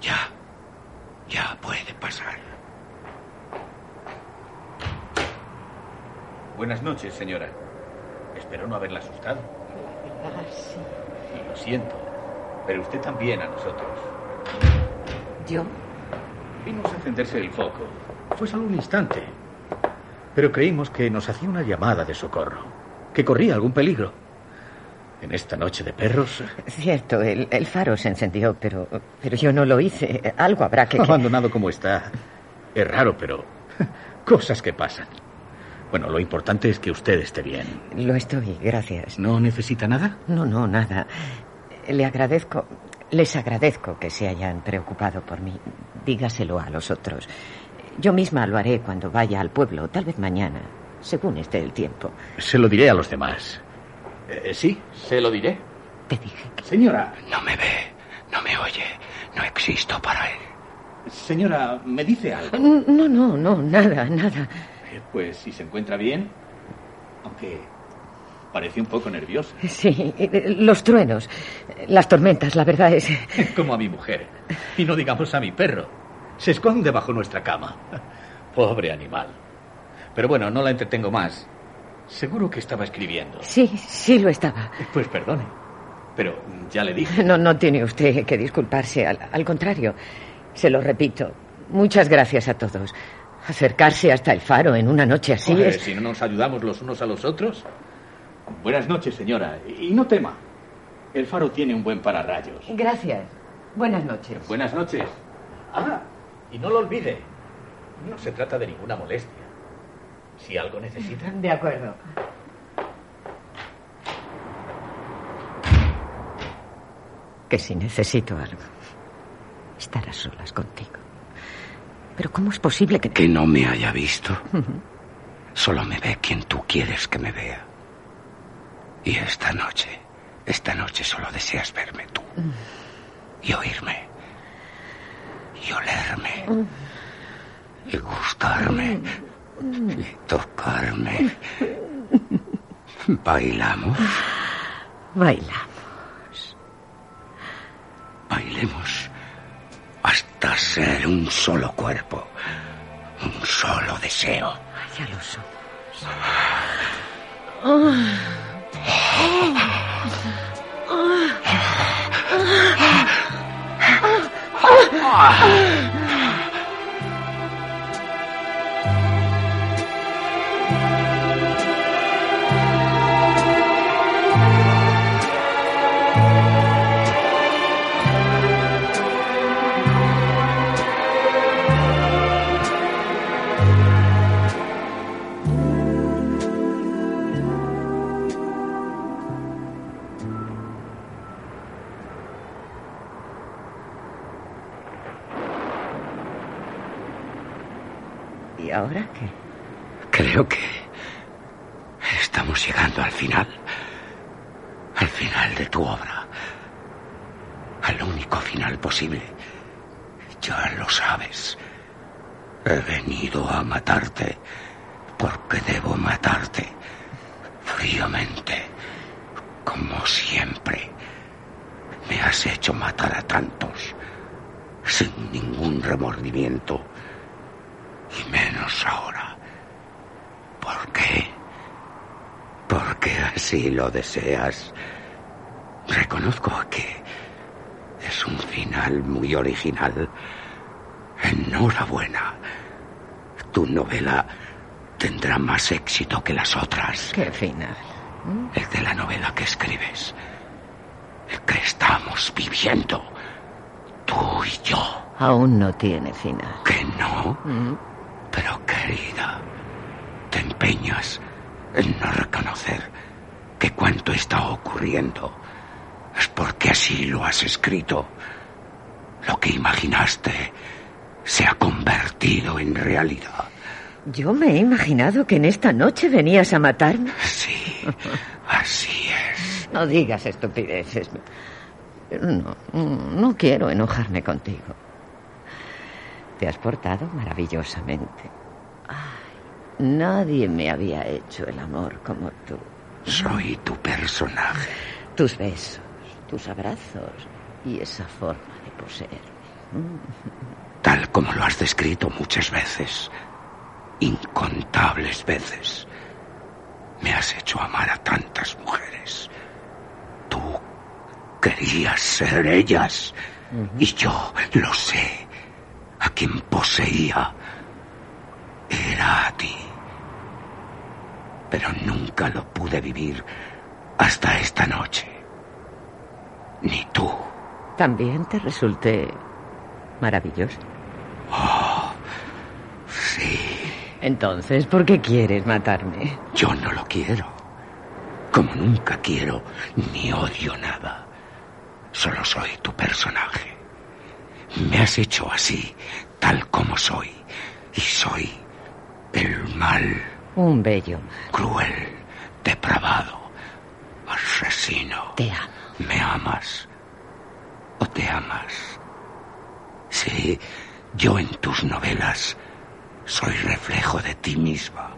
Ya. Ya puede pasar. Buenas noches, señora. Espero no haberla asustado. Ah, sí. Y lo siento. Pero usted también a nosotros. ¿Yo? Vimos encenderse el foco. Fue solo un instante. Pero creímos que nos hacía una llamada de socorro. Que corría algún peligro. En esta noche de perros. Cierto, el, el faro se encendió, pero, pero yo no lo hice. Algo habrá que... que- Abandonado como está. Es raro, pero. Cosas que pasan. Bueno, lo importante es que usted esté bien. Lo estoy, gracias. ¿No necesita nada? No, no, nada. Le agradezco, les agradezco que se hayan preocupado por mí. Dígaselo a los otros. Yo misma lo haré cuando vaya al pueblo, tal vez mañana, según esté el tiempo. Se lo diré a los demás. Eh, sí, se lo diré. Te dije que... Señora, No me ve, no me oye, no existo para él. señora, ¿me dice algo? No, no, no, nada, nada. Pues si se encuentra bien, aunque parece un poco nerviosa, Sí, los truenos, las tormentas, la verdad es... como a mi mujer, y no digamos a mi perro. Se esconde bajo nuestra cama. Pobre animal. Pero bueno, no la entretengo más. Seguro que estaba escribiendo. Sí, sí lo estaba. Pues perdone, pero ya le dije. No, no tiene usted que disculparse, al, al contrario. Se lo repito. Muchas gracias a todos. Acercarse hasta el faro en una noche así Joder, es... Si no nos ayudamos los unos a los otros. Buenas noches, señora. Y no tema. El faro tiene un buen pararrayos. Gracias. Buenas noches. Buenas noches. Ah, y no lo olvide. No se trata de ninguna molestia. Si algo necesita. De acuerdo. Que si necesito algo, estar a solas contigo. Pero ¿cómo es posible que... Que no me haya visto. Solo me ve quien tú quieres que me vea. Y esta noche, esta noche solo deseas verme tú. Y oírme. Y olerme. Y gustarme. Y tocarme. ¿Bailamos? Baila. Bailemos hasta ser un solo cuerpo, un solo deseo. Ya lo Creo que estamos llegando al final. Al final de tu obra. Al único final posible. Ya lo sabes. He venido a matarte porque debo matarte. Fríamente. Como siempre. Me has hecho matar a tantos. Sin ningún remordimiento. Y menos ahora. ¿Por qué? Porque así lo deseas. Reconozco que es un final muy original. Enhorabuena. Tu novela tendrá más éxito que las otras. ¿Qué final? El de la novela que escribes. El que estamos viviendo. Tú y yo. Aún no tiene final. ¿Que no? Pero querida, te empeñas en no reconocer que cuanto está ocurriendo es porque así lo has escrito. Lo que imaginaste se ha convertido en realidad. Yo me he imaginado que en esta noche venías a matarme. Sí, así es. No digas estupideces. No, no quiero enojarme contigo. Te has portado maravillosamente. Nadie me había hecho el amor como tú. Soy tu personaje. Tus besos, tus abrazos y esa forma de poseerme. Tal como lo has descrito muchas veces. Incontables veces. Me has hecho amar a tantas mujeres. Tú querías ser ellas. Y yo lo sé. A quien poseía era a ti. Pero nunca lo pude vivir hasta esta noche. Ni tú. También te resulté maravilloso. Oh, sí. Entonces, ¿por qué quieres matarme? Yo no lo quiero. Como nunca quiero ni odio nada. Solo soy tu personaje. Me has hecho así, tal como soy. Y soy el mal. Un bello. Cruel, depravado, asesino. Te amo. ¿Me amas? ¿O te amas? Sí, yo en tus novelas soy reflejo de ti misma,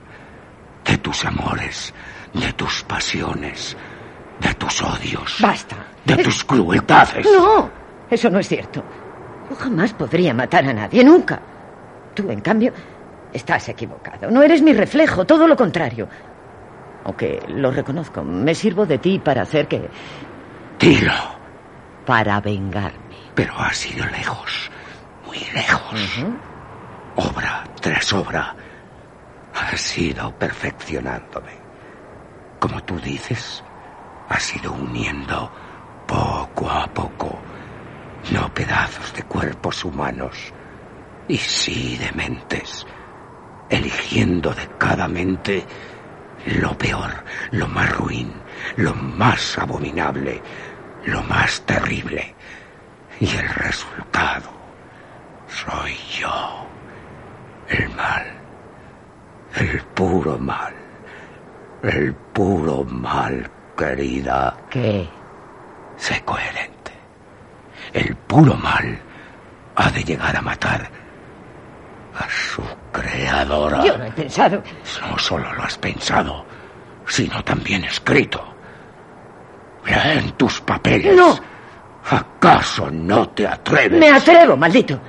de tus amores, de tus pasiones, de tus odios. Basta. De tus crueldades. No, eso no es cierto. Yo jamás podría matar a nadie, nunca. Tú, en cambio, estás equivocado. No eres mi reflejo, todo lo contrario. Aunque lo reconozco, me sirvo de ti para hacer que... Dilo. Para vengarme. Pero has ido lejos, muy lejos. Obra tras obra, has ido perfeccionándome. Como tú dices, has ido uniendo poco a poco, no pedazos de cuerpos humanos, y sí de mentes, eligiendo de cada mente lo peor, lo más ruin, lo más abominable, lo más terrible. Y el resultado soy yo, el mal, el puro mal, el puro mal, querida. ¿Qué? Sé coherente. El puro mal ha de llegar a matar a su creadora. Yo no he pensado... No solo lo has pensado, sino también escrito. En tus papeles. No. ¿Acaso no te atreves? Me atrevo, maldito.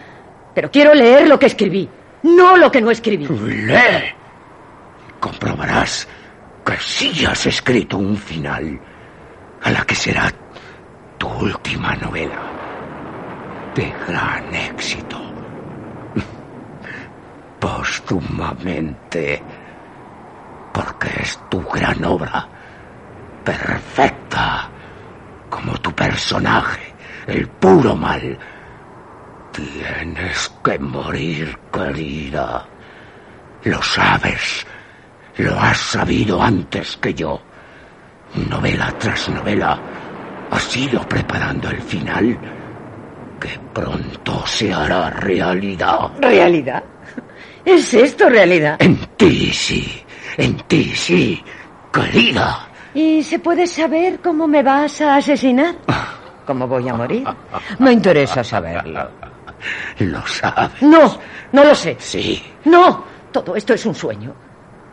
Pero quiero leer lo que escribí, no lo que no escribí. Lee. Comprobarás que sí has escrito un final a la que será tu última novela. De gran éxito. Póstumamente. Porque es tu gran obra. Perfecta. Como tu personaje. El puro mal. Tienes que morir, querida. Lo sabes. Lo has sabido antes que yo. Novela tras novela has ido preparando el final que pronto se hará realidad. ¿Realidad? ¿Es esto realidad? En ti sí, en ti sí, querida. ¿Y se puede saber cómo me vas a asesinar? ¿Cómo voy a morir? Me interesa saberlo. Lo sabes. No, no lo sé. Sí. No, todo esto es un sueño.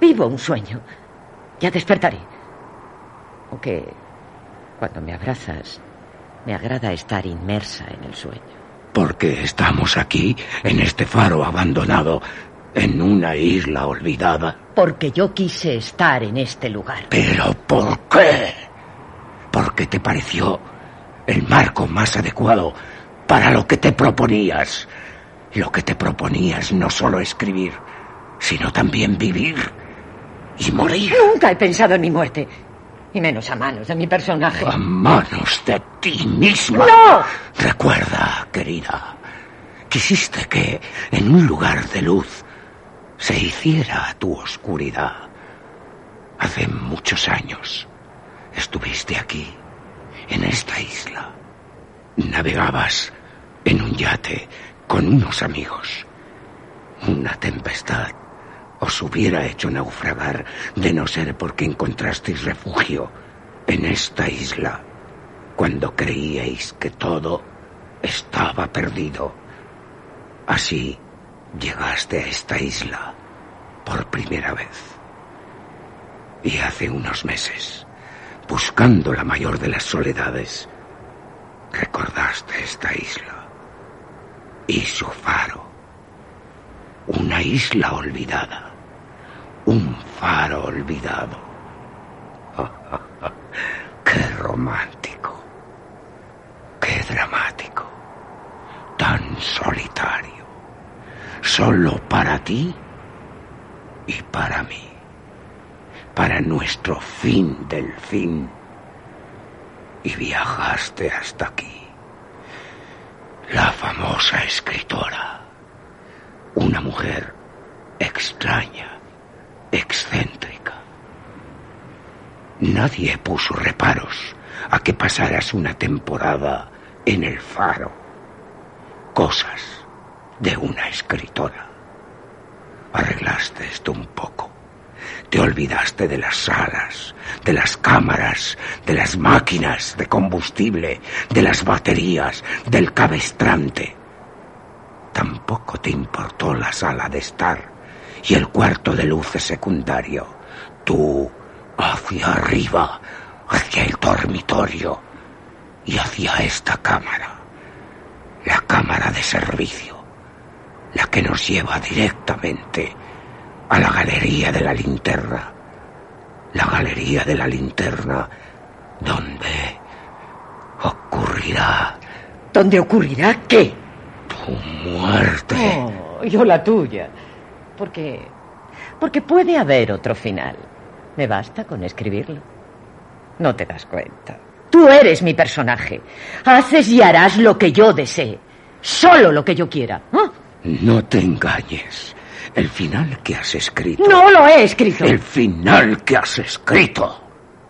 Vivo un sueño. Ya despertaré. Aunque cuando me abrazas, me agrada estar inmersa en el sueño. Porque estamos aquí, en este faro abandonado, en una isla olvidada. Porque yo quise estar en este lugar. ¿Pero por qué? Porque te pareció el marco más adecuado para lo que te proponías. Lo que te proponías no solo escribir, sino también vivir y morir. Nunca he pensado en mi muerte. Y menos a manos de mi personaje. A manos de ti misma. ¡No! Recuerda, querida, quisiste que en un lugar de luz se hiciera tu oscuridad. Hace muchos años estuviste aquí, en esta isla. Navegabas en un yate con unos amigos. Una tempestad os hubiera hecho naufragar de no ser porque encontrasteis refugio en esta isla cuando creíais que todo estaba perdido. Así llegaste a esta isla por primera vez. Y hace unos meses, buscando la mayor de las soledades, recordaste esta isla y su faro. Una isla olvidada. Un faro olvidado. Qué romántico. Qué dramático. Tan solitario. Solo para ti y para mí. Para nuestro fin del fin. Y viajaste hasta aquí. La famosa escritora. Una mujer extraña, excéntrica. Nadie puso reparos a que pasaras una temporada en el faro. Cosas de una escritora. Arreglaste esto un poco. Te olvidaste de las salas, de las cámaras, de las máquinas de combustible, de las baterías, del cabestrante. Tampoco te importó la sala de estar y el cuarto de luces secundario. Tú hacia arriba, hacia el dormitorio y hacia esta cámara, la cámara de servicio, la que nos lleva directamente a la galería de la linterna, la galería de la linterna donde ocurrirá ¿Dónde ocurrirá qué? tu muerte. Oh, yo la tuya. Porque. Porque puede haber otro final. Me basta con escribirlo. No te das cuenta. Tú eres mi personaje. Haces y harás lo que yo desee. Solo lo que yo quiera. ¿Ah? No te engañes. El final que has escrito. No lo he escrito. El final que has escrito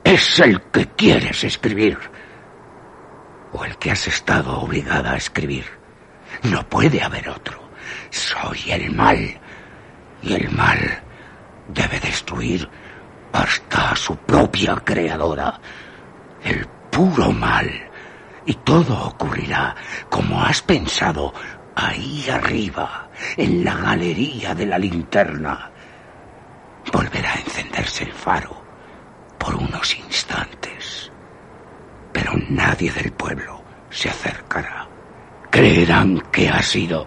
es el que quieres escribir. O el que has estado obligada a escribir. No puede haber otro. Soy el mal. Y el mal debe destruir hasta a su propia creadora. El puro mal. Y todo ocurrirá como has pensado ahí arriba, en la galería de la linterna. Volverá a encenderse el faro por unos instantes. Pero nadie del pueblo se acercará. Creerán que ha sido,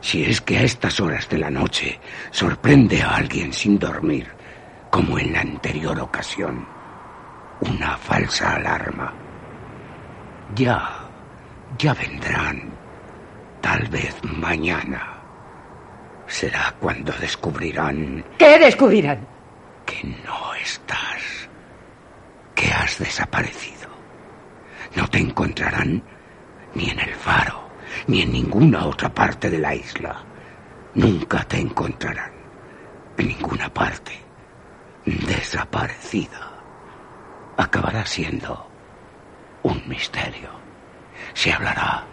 si es que a estas horas de la noche sorprende a alguien sin dormir, como en la anterior ocasión, una falsa alarma. Ya, ya vendrán, tal vez mañana. Será cuando descubrirán ¿Qué descubrirán? que no estás, que has desaparecido. No te encontrarán ni en el faro, ni en ninguna otra parte de la isla. Nunca te encontrarán en ninguna parte. Desaparecida. Acabará siendo un misterio. Se hablará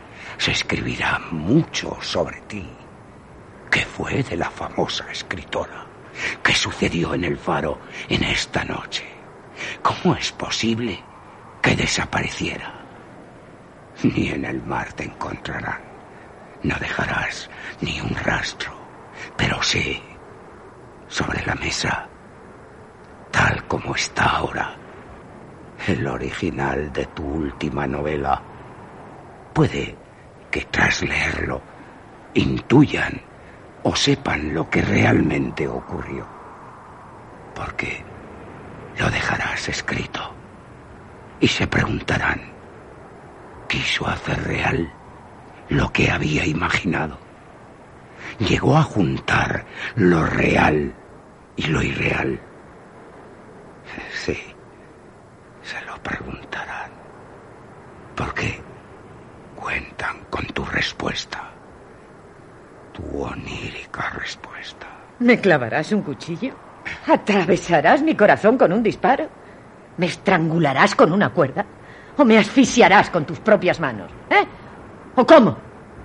Se escribirá mucho sobre ti. ¿Qué fue de la famosa escritora? ¿Qué sucedió en el faro en esta noche? ¿Cómo es posible que desapareciera? Ni en el mar te encontrarán. No dejarás ni un rastro. Pero sí, sobre la mesa, tal como está ahora, el original de tu última novela. Puede que tras leerlo intuyan o sepan lo que realmente ocurrió. Porque lo dejarás escrito y se preguntarán, ¿quiso hacer real lo que había imaginado? Llegó a juntar lo real y lo irreal. Sí, se lo preguntarán. Porque cuentan con tu respuesta. Tu onírica respuesta. ¿Me clavarás un cuchillo? ¿Atravesarás mi corazón con un disparo? ¿Me estrangularás con una cuerda? ¿O me asfixiarás con tus propias manos? ¿Eh? ¿O cómo?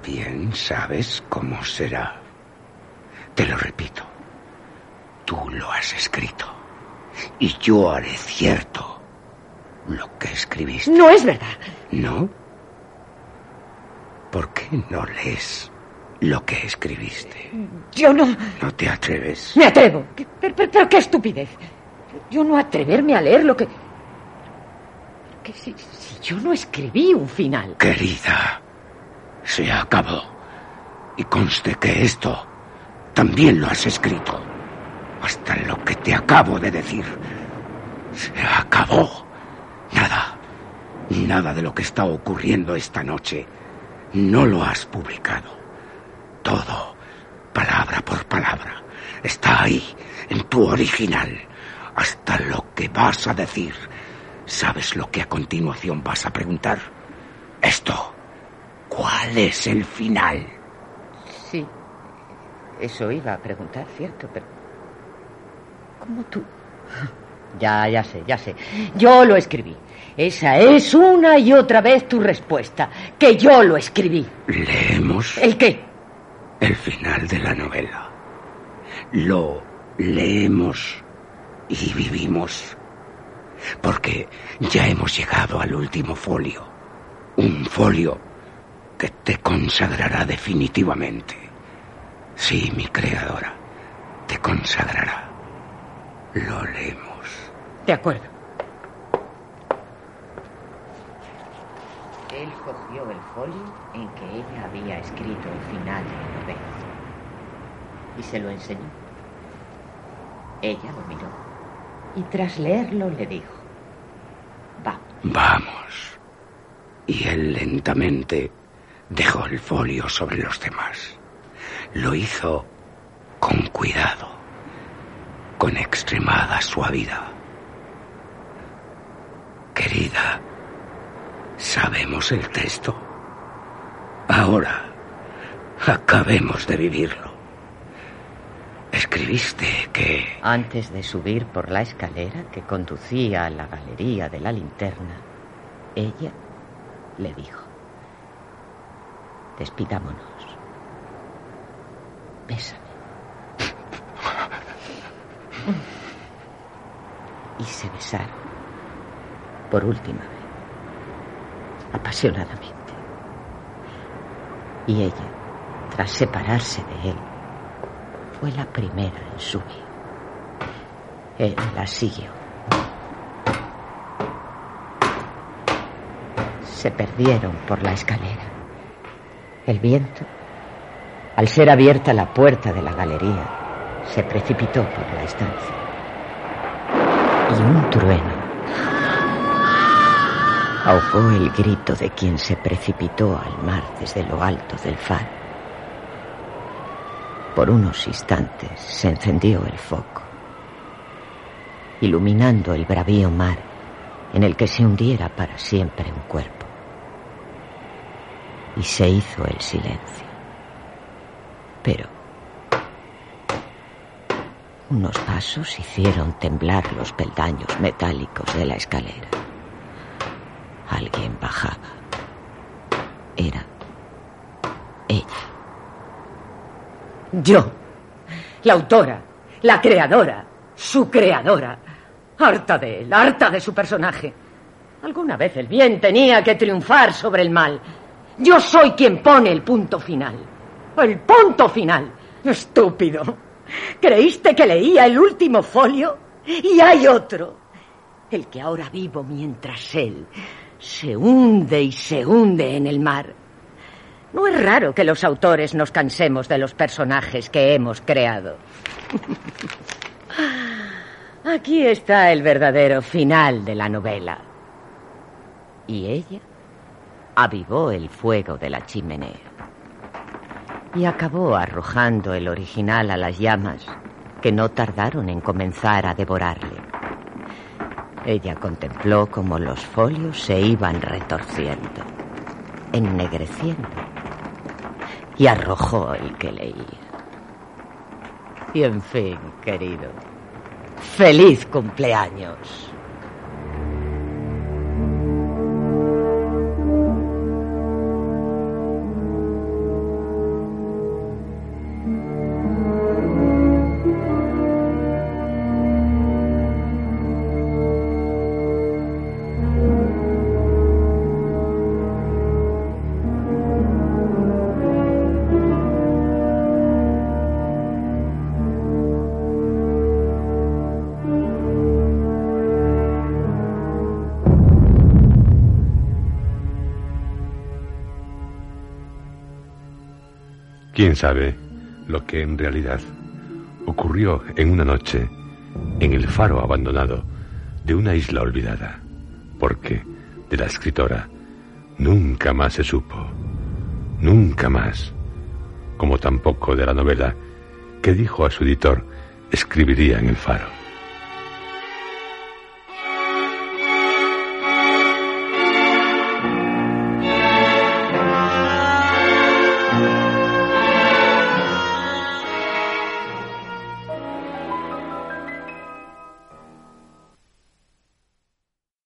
Bien sabes cómo será. Te lo repito. Tú lo has escrito. Y yo haré cierto lo que escribiste. No es verdad. ¿No? ¿Por qué no lees lo que escribiste? Yo no... ¿No te atreves? Me atrevo. ¿Qué- Pero, pero- pero qué estupidez. Yo no atreverme a leer lo que... que si, si yo no escribí un final. Querida, se acabó. Y conste que esto también lo has escrito. Hasta lo que te acabo de decir. Se acabó. Nada. Nada de lo que está ocurriendo esta noche. No lo has publicado. Todo, palabra por palabra, está ahí, en tu original. Hasta lo que vas a decir. ¿Sabes lo que a continuación vas a preguntar? Esto. ¿Cuál es el final? Sí. Eso iba a preguntar, cierto, pero... ¿Cómo tú? Ya, ya sé, ya sé. Yo lo escribí. Esa es una y otra vez tu respuesta. Que yo lo escribí. Leemos ¿El qué? el final de la novela. Lo leemos y vivimos. Porque ya hemos llegado al último folio. Un folio que te consagrará definitivamente. Sí, mi creadora, te consagrará. Lo leemos. De acuerdo. Él cogió el folio en que ella había escrito el final de la novela y se lo enseñó. Ella lo miró y tras leerlo le dijo, va, Vamos. Y él lentamente dejó el folio sobre los demás. Lo hizo con cuidado, con extremada suavidad. Querida, sabemos el texto. Ahora, acabemos de vivirlo. Escribiste que... Antes de subir por la escalera que conducía a la galería de la linterna, ella le dijo, despidámonos. Bésame. Y se besaron por última vez, apasionadamente. Y ella, tras separarse de él, fue la primera en subir. Él la siguió. Se perdieron por la escalera. El viento, al ser abierta la puerta de la galería, se precipitó por la estancia. Y un trueno ahogó el grito de quien se precipitó al mar desde lo alto del faro. Por unos instantes se encendió el foco, iluminando el bravío mar en el que se hundiera para siempre un cuerpo. Y se hizo el silencio. Pero unos pasos hicieron temblar los peldaños metálicos de la escalera. Alguien bajaba. Era ella. Yo, la autora, la creadora, su creadora. Harta de él, harta de su personaje. Alguna vez el bien tenía que triunfar sobre el mal. Yo soy quien pone el punto final. El punto final. Estúpido. ¿Creíste que leía el último folio? Y hay otro. El que ahora vivo mientras él se hunde y se hunde en el mar. No es raro que los autores nos cansemos de los personajes que hemos creado. Aquí está el verdadero final de la novela. Y ella avivó el fuego de la chimenea y acabó arrojando el original a las llamas que no tardaron en comenzar a devorarle. Ella contempló cómo los folios se iban retorciendo, ennegreciendo, y arrojó el que leía. Y en fin, querido, feliz cumpleaños. ¿Quién sabe lo que en realidad ocurrió en una noche en el faro abandonado de una isla olvidada? Porque de la escritora nunca más se supo, nunca más, como tampoco de la novela que dijo a su editor escribiría en el faro.